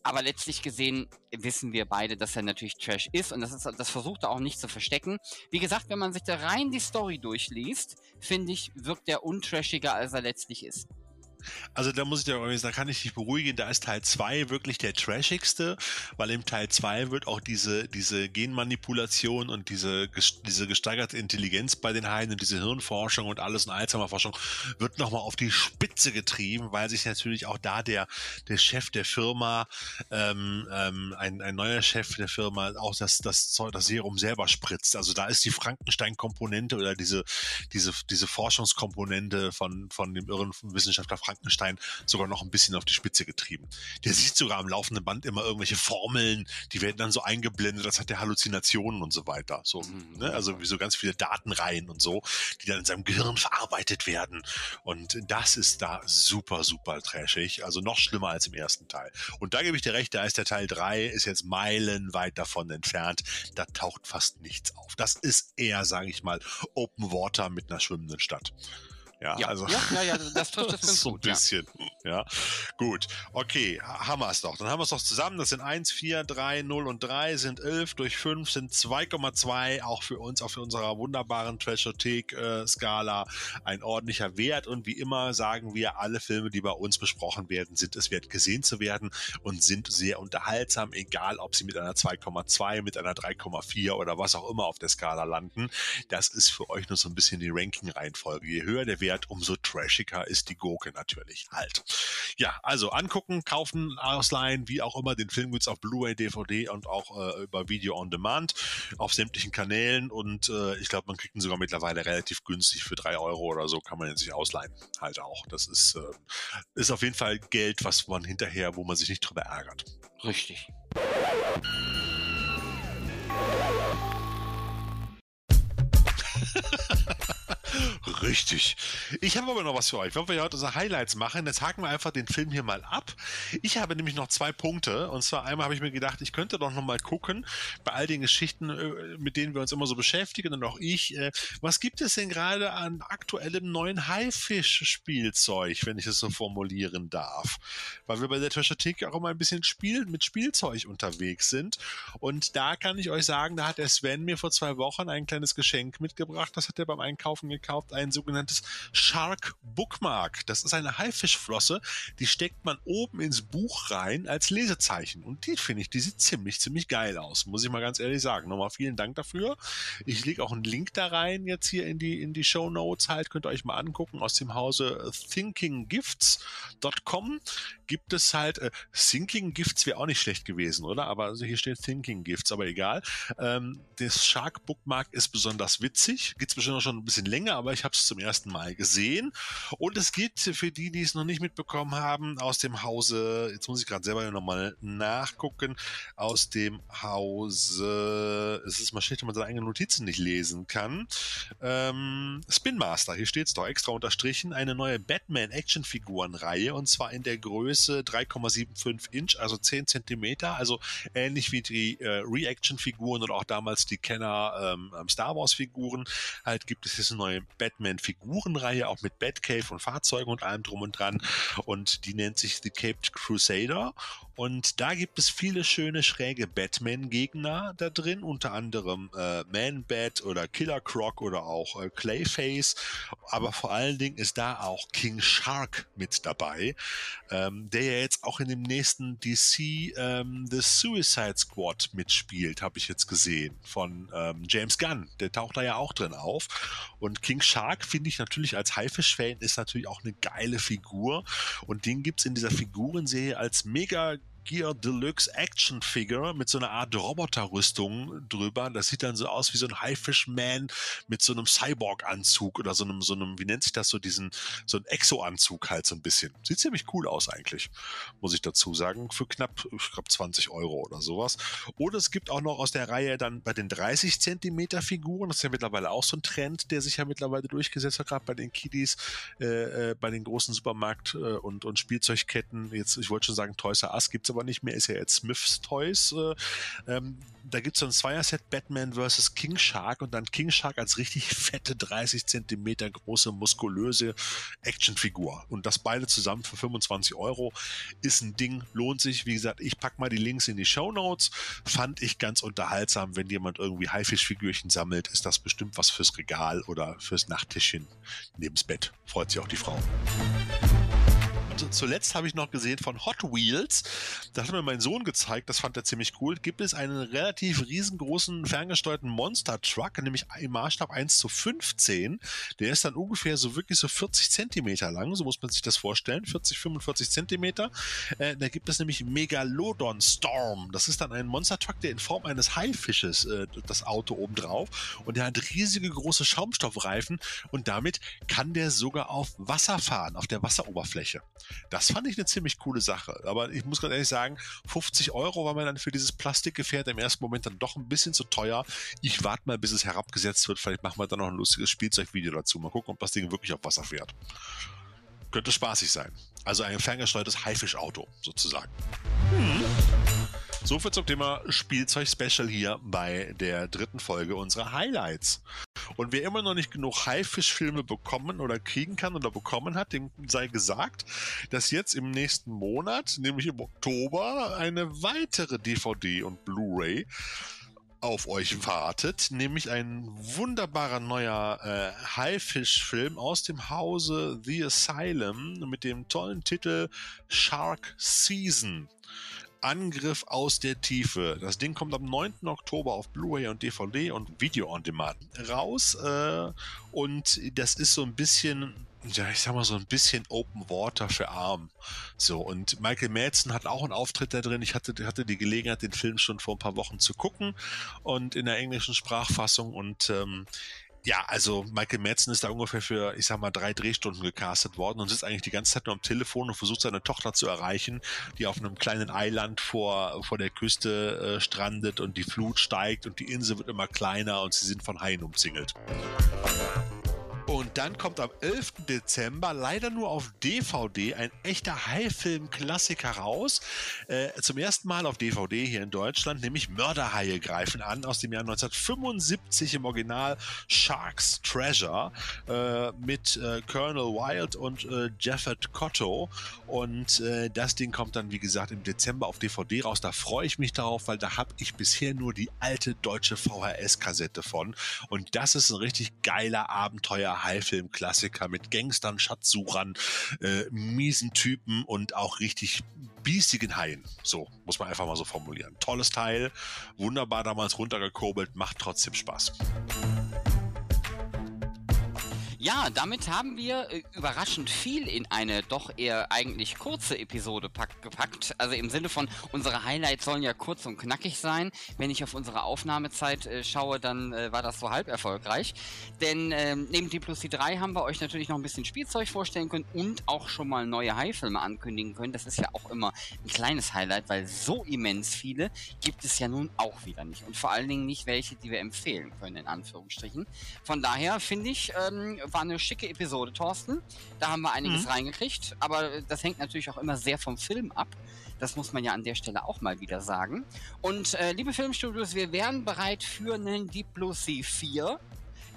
Aber letztlich gesehen wissen wir beide, dass er natürlich Trash ist und das, ist, das versucht er auch nicht zu verstecken. Wie gesagt, wenn man sich da rein die Story durchliest, finde ich, wirkt er untrashiger, als er letztlich ist. Also da muss ich dir sagen, da kann ich dich beruhigen, da ist Teil 2 wirklich der trashigste, weil im Teil 2 wird auch diese, diese Genmanipulation und diese, diese gesteigerte Intelligenz bei den Haien und diese Hirnforschung und alles und Alzheimer-Forschung wird nochmal auf die Spitze getrieben, weil sich natürlich auch da der, der Chef der Firma, ähm, ähm, ein, ein neuer Chef der Firma, auch das, das, das Serum selber spritzt. Also da ist die Frankenstein-Komponente oder diese, diese, diese Forschungskomponente von, von dem irren Wissenschaftler Frankenstein Frankenstein sogar noch ein bisschen auf die Spitze getrieben. Der sieht sogar am laufenden Band immer irgendwelche Formeln, die werden dann so eingeblendet, das hat der Halluzinationen und so weiter. So, mhm. ne? Also wie so ganz viele Datenreihen und so, die dann in seinem Gehirn verarbeitet werden. Und das ist da super, super trashig. Also noch schlimmer als im ersten Teil. Und da gebe ich dir recht, da ist der Teil 3, ist jetzt meilenweit davon entfernt. Da taucht fast nichts auf. Das ist eher, sage ich mal, Open Water mit einer schwimmenden Stadt. Ja, Ja, also ja, ja, ja, das trifft es ganz so ein gut, ja. bisschen. Ja. gut. Okay, haben wir es doch. Dann haben wir es doch zusammen. Das sind 1, 4, 3, 0 und 3 sind 11 durch 5 sind 2,2. Auch für uns auf unserer wunderbaren Trashothek-Skala ein ordentlicher Wert. Und wie immer sagen wir, alle Filme, die bei uns besprochen werden, sind es wert gesehen zu werden und sind sehr unterhaltsam, egal ob sie mit einer 2,2, mit einer 3,4 oder was auch immer auf der Skala landen. Das ist für euch nur so ein bisschen die Ranking-Reihenfolge. Je höher der Wert, umso trashiger ist die Gurke natürlich halt. Ja, also angucken, kaufen, ausleihen, wie auch immer. Den Film gibt's auf Blu-ray, DVD und auch äh, über Video on Demand auf sämtlichen Kanälen und äh, ich glaube, man kriegt ihn sogar mittlerweile relativ günstig für drei Euro oder so kann man ihn sich ausleihen. Halt auch. Das ist, äh, ist auf jeden Fall Geld, was man hinterher, wo man sich nicht drüber ärgert. Richtig. Richtig. Ich habe aber noch was für euch. Wenn wir heute unsere Highlights machen, jetzt haken wir einfach den Film hier mal ab. Ich habe nämlich noch zwei Punkte. Und zwar einmal habe ich mir gedacht, ich könnte doch noch mal gucken, bei all den Geschichten, äh, mit denen wir uns immer so beschäftigen und auch ich, äh, was gibt es denn gerade an aktuellem neuen Haifisch-Spielzeug, wenn ich es so formulieren darf? Weil wir bei der Trashothek auch immer ein bisschen Spiel, mit Spielzeug unterwegs sind. Und da kann ich euch sagen, da hat der Sven mir vor zwei Wochen ein kleines Geschenk mitgebracht. Das hat er beim Einkaufen gekauft. Ein sogenanntes Shark Bookmark. Das ist eine Haifischflosse. Die steckt man oben ins Buch rein als Lesezeichen. Und die finde ich, die sieht ziemlich, ziemlich geil aus. Muss ich mal ganz ehrlich sagen. Nochmal vielen Dank dafür. Ich lege auch einen Link da rein jetzt hier in die, in die Show Notes halt. Könnt ihr euch mal angucken aus dem Hause thinkinggifts.com gibt es halt, äh, Thinking Gifts wäre auch nicht schlecht gewesen, oder? Aber also hier steht Thinking Gifts, aber egal. Ähm, das Shark Bookmark ist besonders witzig. Gibt's bestimmt auch schon ein bisschen länger, aber ich habe es zum ersten Mal gesehen. Und es gibt für die, die es noch nicht mitbekommen haben, aus dem Hause, jetzt muss ich gerade selber nochmal nachgucken, aus dem Hause, es ist mal schlecht, wenn man seine eigenen Notizen nicht lesen kann. Ähm, Spin Master, hier steht es doch extra unterstrichen, eine neue Batman-Action-Figurenreihe und zwar in der Größe 3,75 Inch, also 10 Zentimeter, also ähnlich wie die äh, Reaction-Figuren oder auch damals die Kenner ähm, Star Wars-Figuren. Halt gibt es jetzt eine neue Batman-Figurenreihe, auch mit Batcave und Fahrzeugen und allem drum und dran. Und die nennt sich The Caped Crusader. Und da gibt es viele schöne schräge Batman-Gegner da drin, unter anderem äh, Man-Bat oder Killer Croc oder auch äh, Clayface. Aber vor allen Dingen ist da auch King Shark mit dabei, ähm, der ja jetzt auch in dem nächsten DC ähm, The Suicide Squad mitspielt, habe ich jetzt gesehen, von ähm, James Gunn. Der taucht da ja auch drin auf. Und King Shark finde ich natürlich als Haifisch-Fan ist natürlich auch eine geile Figur. Und den gibt's in dieser Figurenserie als mega Gear Deluxe Action Figure mit so einer Art Roboterrüstung drüber. Das sieht dann so aus wie so ein Haifish-Man mit so einem Cyborg-Anzug oder so einem, so einem, wie nennt sich das, so diesen, so ein Exo-Anzug halt so ein bisschen. Sieht ziemlich cool aus eigentlich, muss ich dazu sagen. Für knapp, ich glaube, 20 Euro oder sowas. Oder es gibt auch noch aus der Reihe dann bei den 30 Zentimeter Figuren, das ist ja mittlerweile auch so ein Trend, der sich ja mittlerweile durchgesetzt hat, gerade bei den Kiddies, äh, äh, bei den großen Supermarkt- äh, und, und Spielzeugketten. Jetzt, ich wollte schon sagen, Toys R Us gibt's aber nicht mehr, ist ja jetzt Smith's Toys. Äh, ähm, da gibt es so ein Zweierset Batman vs. King Shark und dann King Shark als richtig fette 30 Zentimeter große, muskulöse Actionfigur. Und das beide zusammen für 25 Euro ist ein Ding, lohnt sich. Wie gesagt, ich pack mal die Links in die Show Notes. Fand ich ganz unterhaltsam, wenn jemand irgendwie Haifischfigürchen sammelt, ist das bestimmt was fürs Regal oder fürs Nachttischchen neben's Bett. Freut sich auch die Frau. Und zuletzt habe ich noch gesehen von Hot Wheels. Da hat mir mein Sohn gezeigt, das fand er ziemlich cool. Gibt es einen relativ riesengroßen ferngesteuerten Monster Truck, nämlich im Maßstab 1 zu 15. Der ist dann ungefähr so wirklich so 40 Zentimeter lang, so muss man sich das vorstellen. 40, 45 Zentimeter. Äh, da gibt es nämlich Megalodon Storm. Das ist dann ein Monster Truck, der in Form eines Haifisches äh, das Auto oben drauf. Und der hat riesige große Schaumstoffreifen und damit kann der sogar auf Wasser fahren, auf der Wasseroberfläche. Das fand ich eine ziemlich coole Sache. Aber ich muss ganz ehrlich sagen, 50 Euro war mir dann für dieses Plastikgefährt im ersten Moment dann doch ein bisschen zu teuer. Ich warte mal, bis es herabgesetzt wird. Vielleicht machen wir dann noch ein lustiges Spielzeugvideo dazu. Mal gucken, ob das Ding wirklich auf Wasser fährt. Könnte spaßig sein. Also ein ferngesteuertes Haifischauto sozusagen. Hm. So viel zum Thema Spielzeug-Special hier bei der dritten Folge unserer Highlights. Und wer immer noch nicht genug Haifischfilme bekommen oder kriegen kann oder bekommen hat, dem sei gesagt, dass jetzt im nächsten Monat, nämlich im Oktober, eine weitere DVD und Blu-ray auf euch wartet, nämlich ein wunderbarer neuer äh, Haifisch-Film aus dem Hause The Asylum mit dem tollen Titel Shark Season. Angriff aus der Tiefe. Das Ding kommt am 9. Oktober auf Blu-ray und DVD und Video on Demand raus. Äh, und das ist so ein bisschen ja, ich sag mal so ein bisschen Open Water für Arm. So, und Michael Madsen hat auch einen Auftritt da drin. Ich hatte, hatte die Gelegenheit, den Film schon vor ein paar Wochen zu gucken und in der englischen Sprachfassung und ähm, ja, also Michael Madsen ist da ungefähr für, ich sag mal, drei Drehstunden gecastet worden und sitzt eigentlich die ganze Zeit nur am Telefon und versucht seine Tochter zu erreichen, die auf einem kleinen Eiland vor, vor der Küste äh, strandet und die Flut steigt und die Insel wird immer kleiner und sie sind von Haien umzingelt. Dann kommt am 11. Dezember leider nur auf DVD ein echter Haifilm-Klassiker raus. Äh, zum ersten Mal auf DVD hier in Deutschland, nämlich Mörderhaie greifen an aus dem Jahr 1975 im Original Sharks Treasure äh, mit äh, Colonel Wild und äh, Jeffert Cotto. Und äh, das Ding kommt dann, wie gesagt, im Dezember auf DVD raus. Da freue ich mich darauf, weil da habe ich bisher nur die alte deutsche VHS-Kassette von. Und das ist ein richtig geiler Abenteuer Haifilm-Klassiker mit Gangstern, Schatzsuchern, äh, miesen Typen und auch richtig biestigen Haien. So, muss man einfach mal so formulieren. Tolles Teil, wunderbar damals runtergekurbelt, macht trotzdem Spaß. Ja, damit haben wir äh, überraschend viel in eine doch eher eigentlich kurze Episode pack, gepackt. Also im Sinne von, unsere Highlights sollen ja kurz und knackig sein. Wenn ich auf unsere Aufnahmezeit äh, schaue, dann äh, war das so halb erfolgreich. Denn ähm, neben D plus D3 haben wir euch natürlich noch ein bisschen Spielzeug vorstellen können und auch schon mal neue High-Filme ankündigen können. Das ist ja auch immer ein kleines Highlight, weil so immens viele gibt es ja nun auch wieder nicht. Und vor allen Dingen nicht welche, die wir empfehlen können, in Anführungsstrichen. Von daher finde ich, ähm, war eine schicke Episode, Thorsten. Da haben wir einiges mhm. reingekriegt, aber das hängt natürlich auch immer sehr vom Film ab. Das muss man ja an der Stelle auch mal wieder sagen. Und äh, liebe Filmstudios, wir wären bereit für einen Sea 4.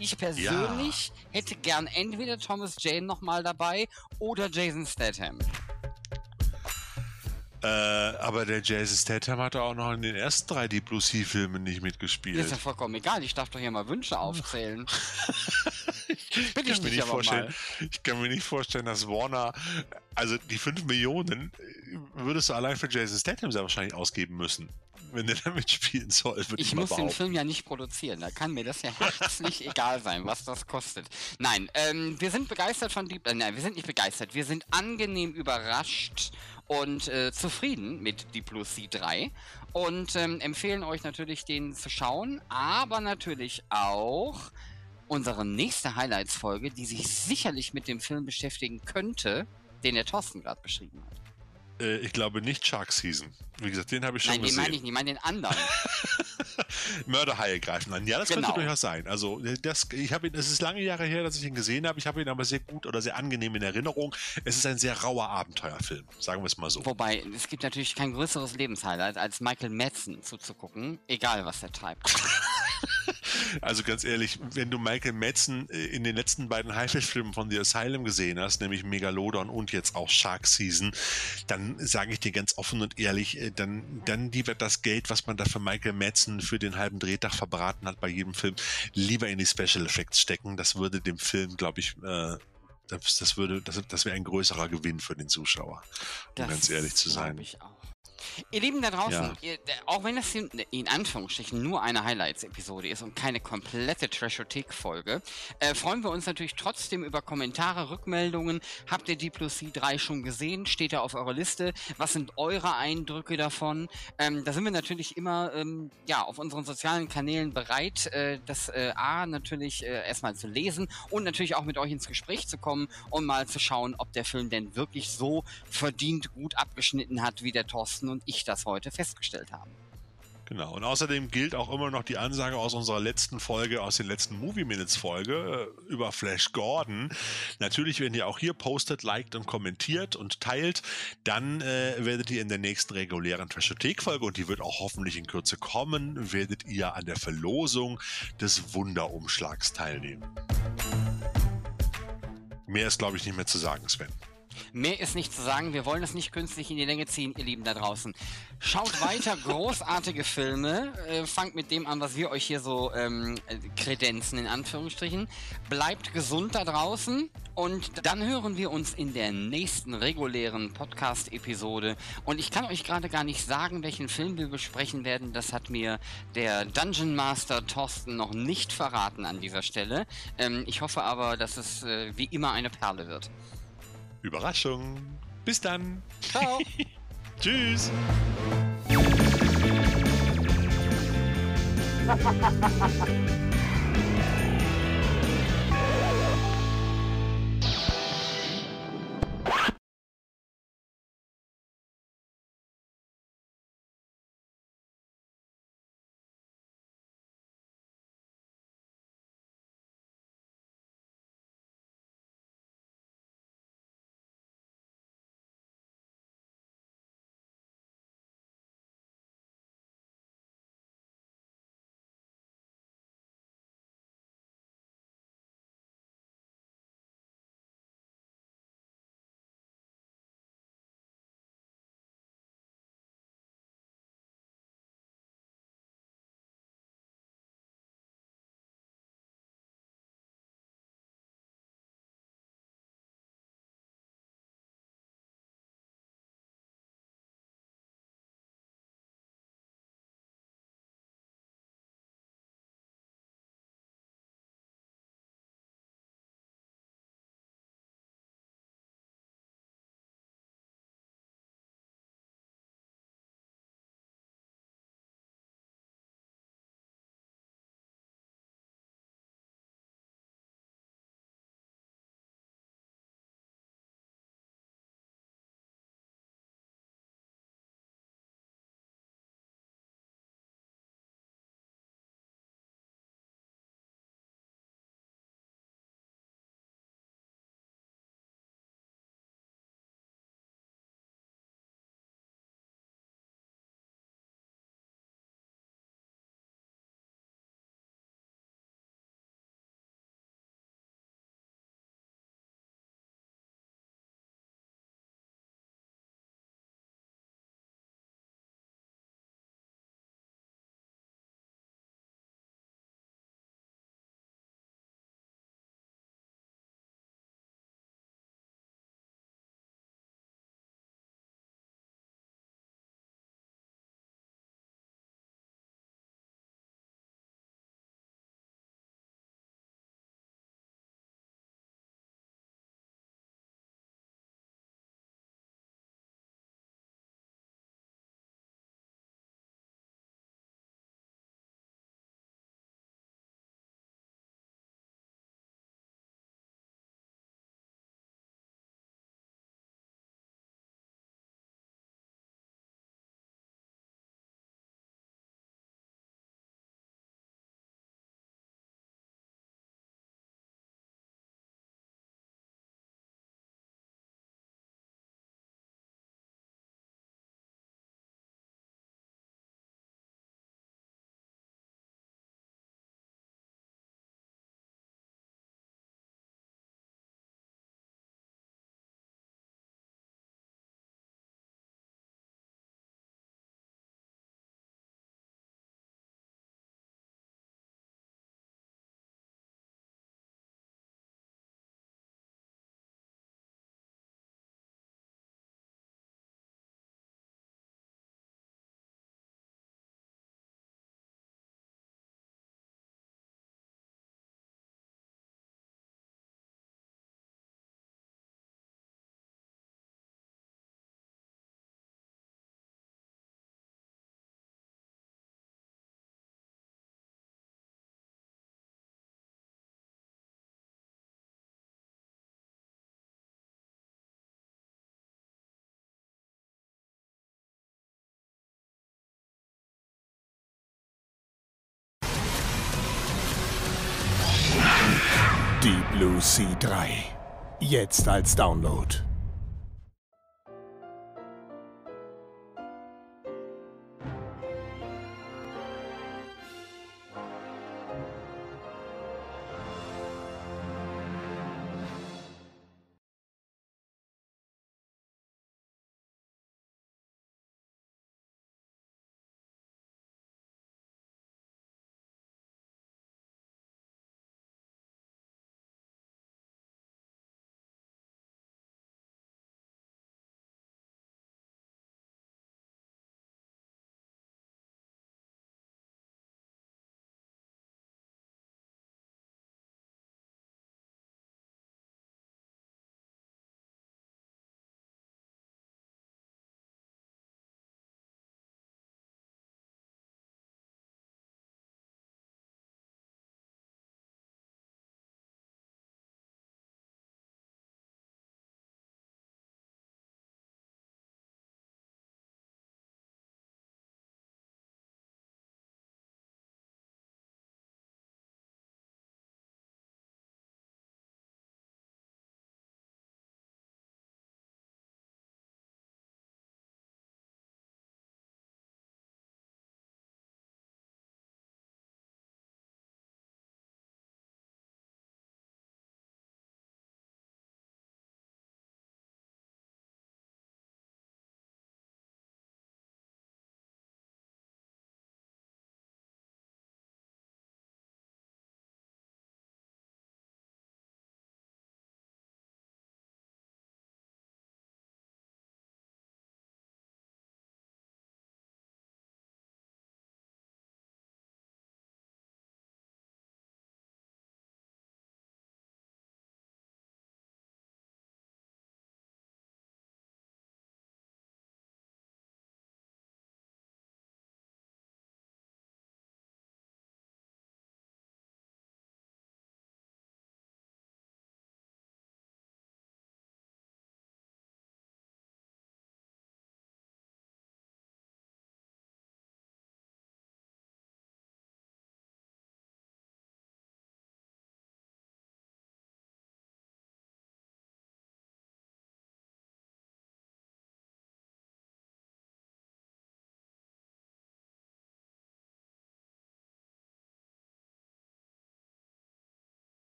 Ich persönlich ja. hätte gern entweder Thomas Jane nochmal dabei oder Jason Statham. Äh, aber der Jason Statham hat auch noch in den ersten drei Deep Blue Sea Filmen nicht mitgespielt. ist ja vollkommen egal. Ich darf doch hier mal Wünsche aufzählen. ich, kann mir nicht vorstellen, ich kann mir nicht vorstellen, dass Warner, also die 5 Millionen äh, würdest du allein für Jason Statham sehr wahrscheinlich ausgeben müssen, wenn der damit spielen soll. Ich, ich muss den Film ja nicht produzieren, da kann mir das ja herzlich egal sein, was das kostet. Nein, ähm, wir sind begeistert von Deep, äh, nein, wir sind nicht begeistert, wir sind angenehm überrascht und äh, zufrieden mit Deep Blue Sea 3 und ähm, empfehlen euch natürlich den zu schauen, aber natürlich auch unsere nächste Highlights-Folge, die sich sicherlich mit dem Film beschäftigen könnte, den der Thorsten gerade beschrieben hat. Äh, ich glaube nicht Shark Season. Wie gesagt, den habe ich schon Nein, gesehen. Nein, den meine ich nicht, ich meine den anderen. Mörderhaie greifen an. Ja, das genau. könnte durchaus sein. Also, das, ich habe ihn, es ist lange Jahre her, dass ich ihn gesehen habe. Ich habe ihn aber sehr gut oder sehr angenehm in Erinnerung. Es ist ein sehr rauer Abenteuerfilm, sagen wir es mal so. Wobei, es gibt natürlich kein größeres Lebenshighlight, als Michael Madsen zuzugucken, egal was er treibt. Also ganz ehrlich, wenn du Michael Madsen äh, in den letzten beiden Haifisch-Filmen von The Asylum gesehen hast, nämlich Megalodon und jetzt auch Shark Season, dann sage ich dir ganz offen und ehrlich, äh, dann, dann lieber das Geld, was man da für Michael Madsen für den halben Drehtag verbraten hat bei jedem Film, lieber in die Special Effects stecken. Das würde dem Film, glaube ich, äh, das, das, würde, das, das wäre ein größerer Gewinn für den Zuschauer, um das ganz ehrlich zu sein. Ich auch. Ihr Lieben da draußen, ja. ihr, auch wenn das in, in, Anführungsstrichen nur eine Highlights-Episode ist und keine komplette Trashothek-Folge, äh, freuen wir uns natürlich trotzdem über Kommentare, Rückmeldungen. Habt ihr die Plus C3 schon gesehen? Steht er auf eurer Liste? Was sind eure Eindrücke davon? Ähm, da sind wir natürlich immer ähm, ja, auf unseren sozialen Kanälen bereit, äh, das äh, A natürlich äh, erstmal zu lesen und natürlich auch mit euch ins Gespräch zu kommen und mal zu schauen, ob der Film denn wirklich so verdient gut abgeschnitten hat, wie der Thorsten und ich das heute festgestellt haben. Genau. Und außerdem gilt auch immer noch die Ansage aus unserer letzten Folge, aus den letzten Movie Minutes Folge äh, über Flash Gordon. Natürlich, wenn ihr auch hier postet, liked und kommentiert und teilt, dann äh, werdet ihr in der nächsten regulären Trashothek-Folge, und die wird auch hoffentlich in Kürze kommen, werdet ihr an der Verlosung des Wunderumschlags teilnehmen. Mehr ist, glaube ich, nicht mehr zu sagen, Sven. Mehr ist nicht zu sagen. Wir wollen es nicht künstlich in die Länge ziehen, ihr Lieben da draußen. Schaut weiter großartige Filme. Äh, fangt mit dem an, was wir euch hier so ähm, kredenzen, in Anführungsstrichen. Bleibt gesund da draußen. Und dann hören wir uns in der nächsten regulären Podcast-Episode. Und ich kann euch gerade gar nicht sagen, welchen Film wir besprechen werden. Das hat mir der Dungeon Master Thorsten noch nicht verraten an dieser Stelle. Ähm, ich hoffe aber, dass es äh, wie immer eine Perle wird. Überraschung. Bis dann. Ciao. Tschüss. Deep Blue Sea 3. Jetzt als Download.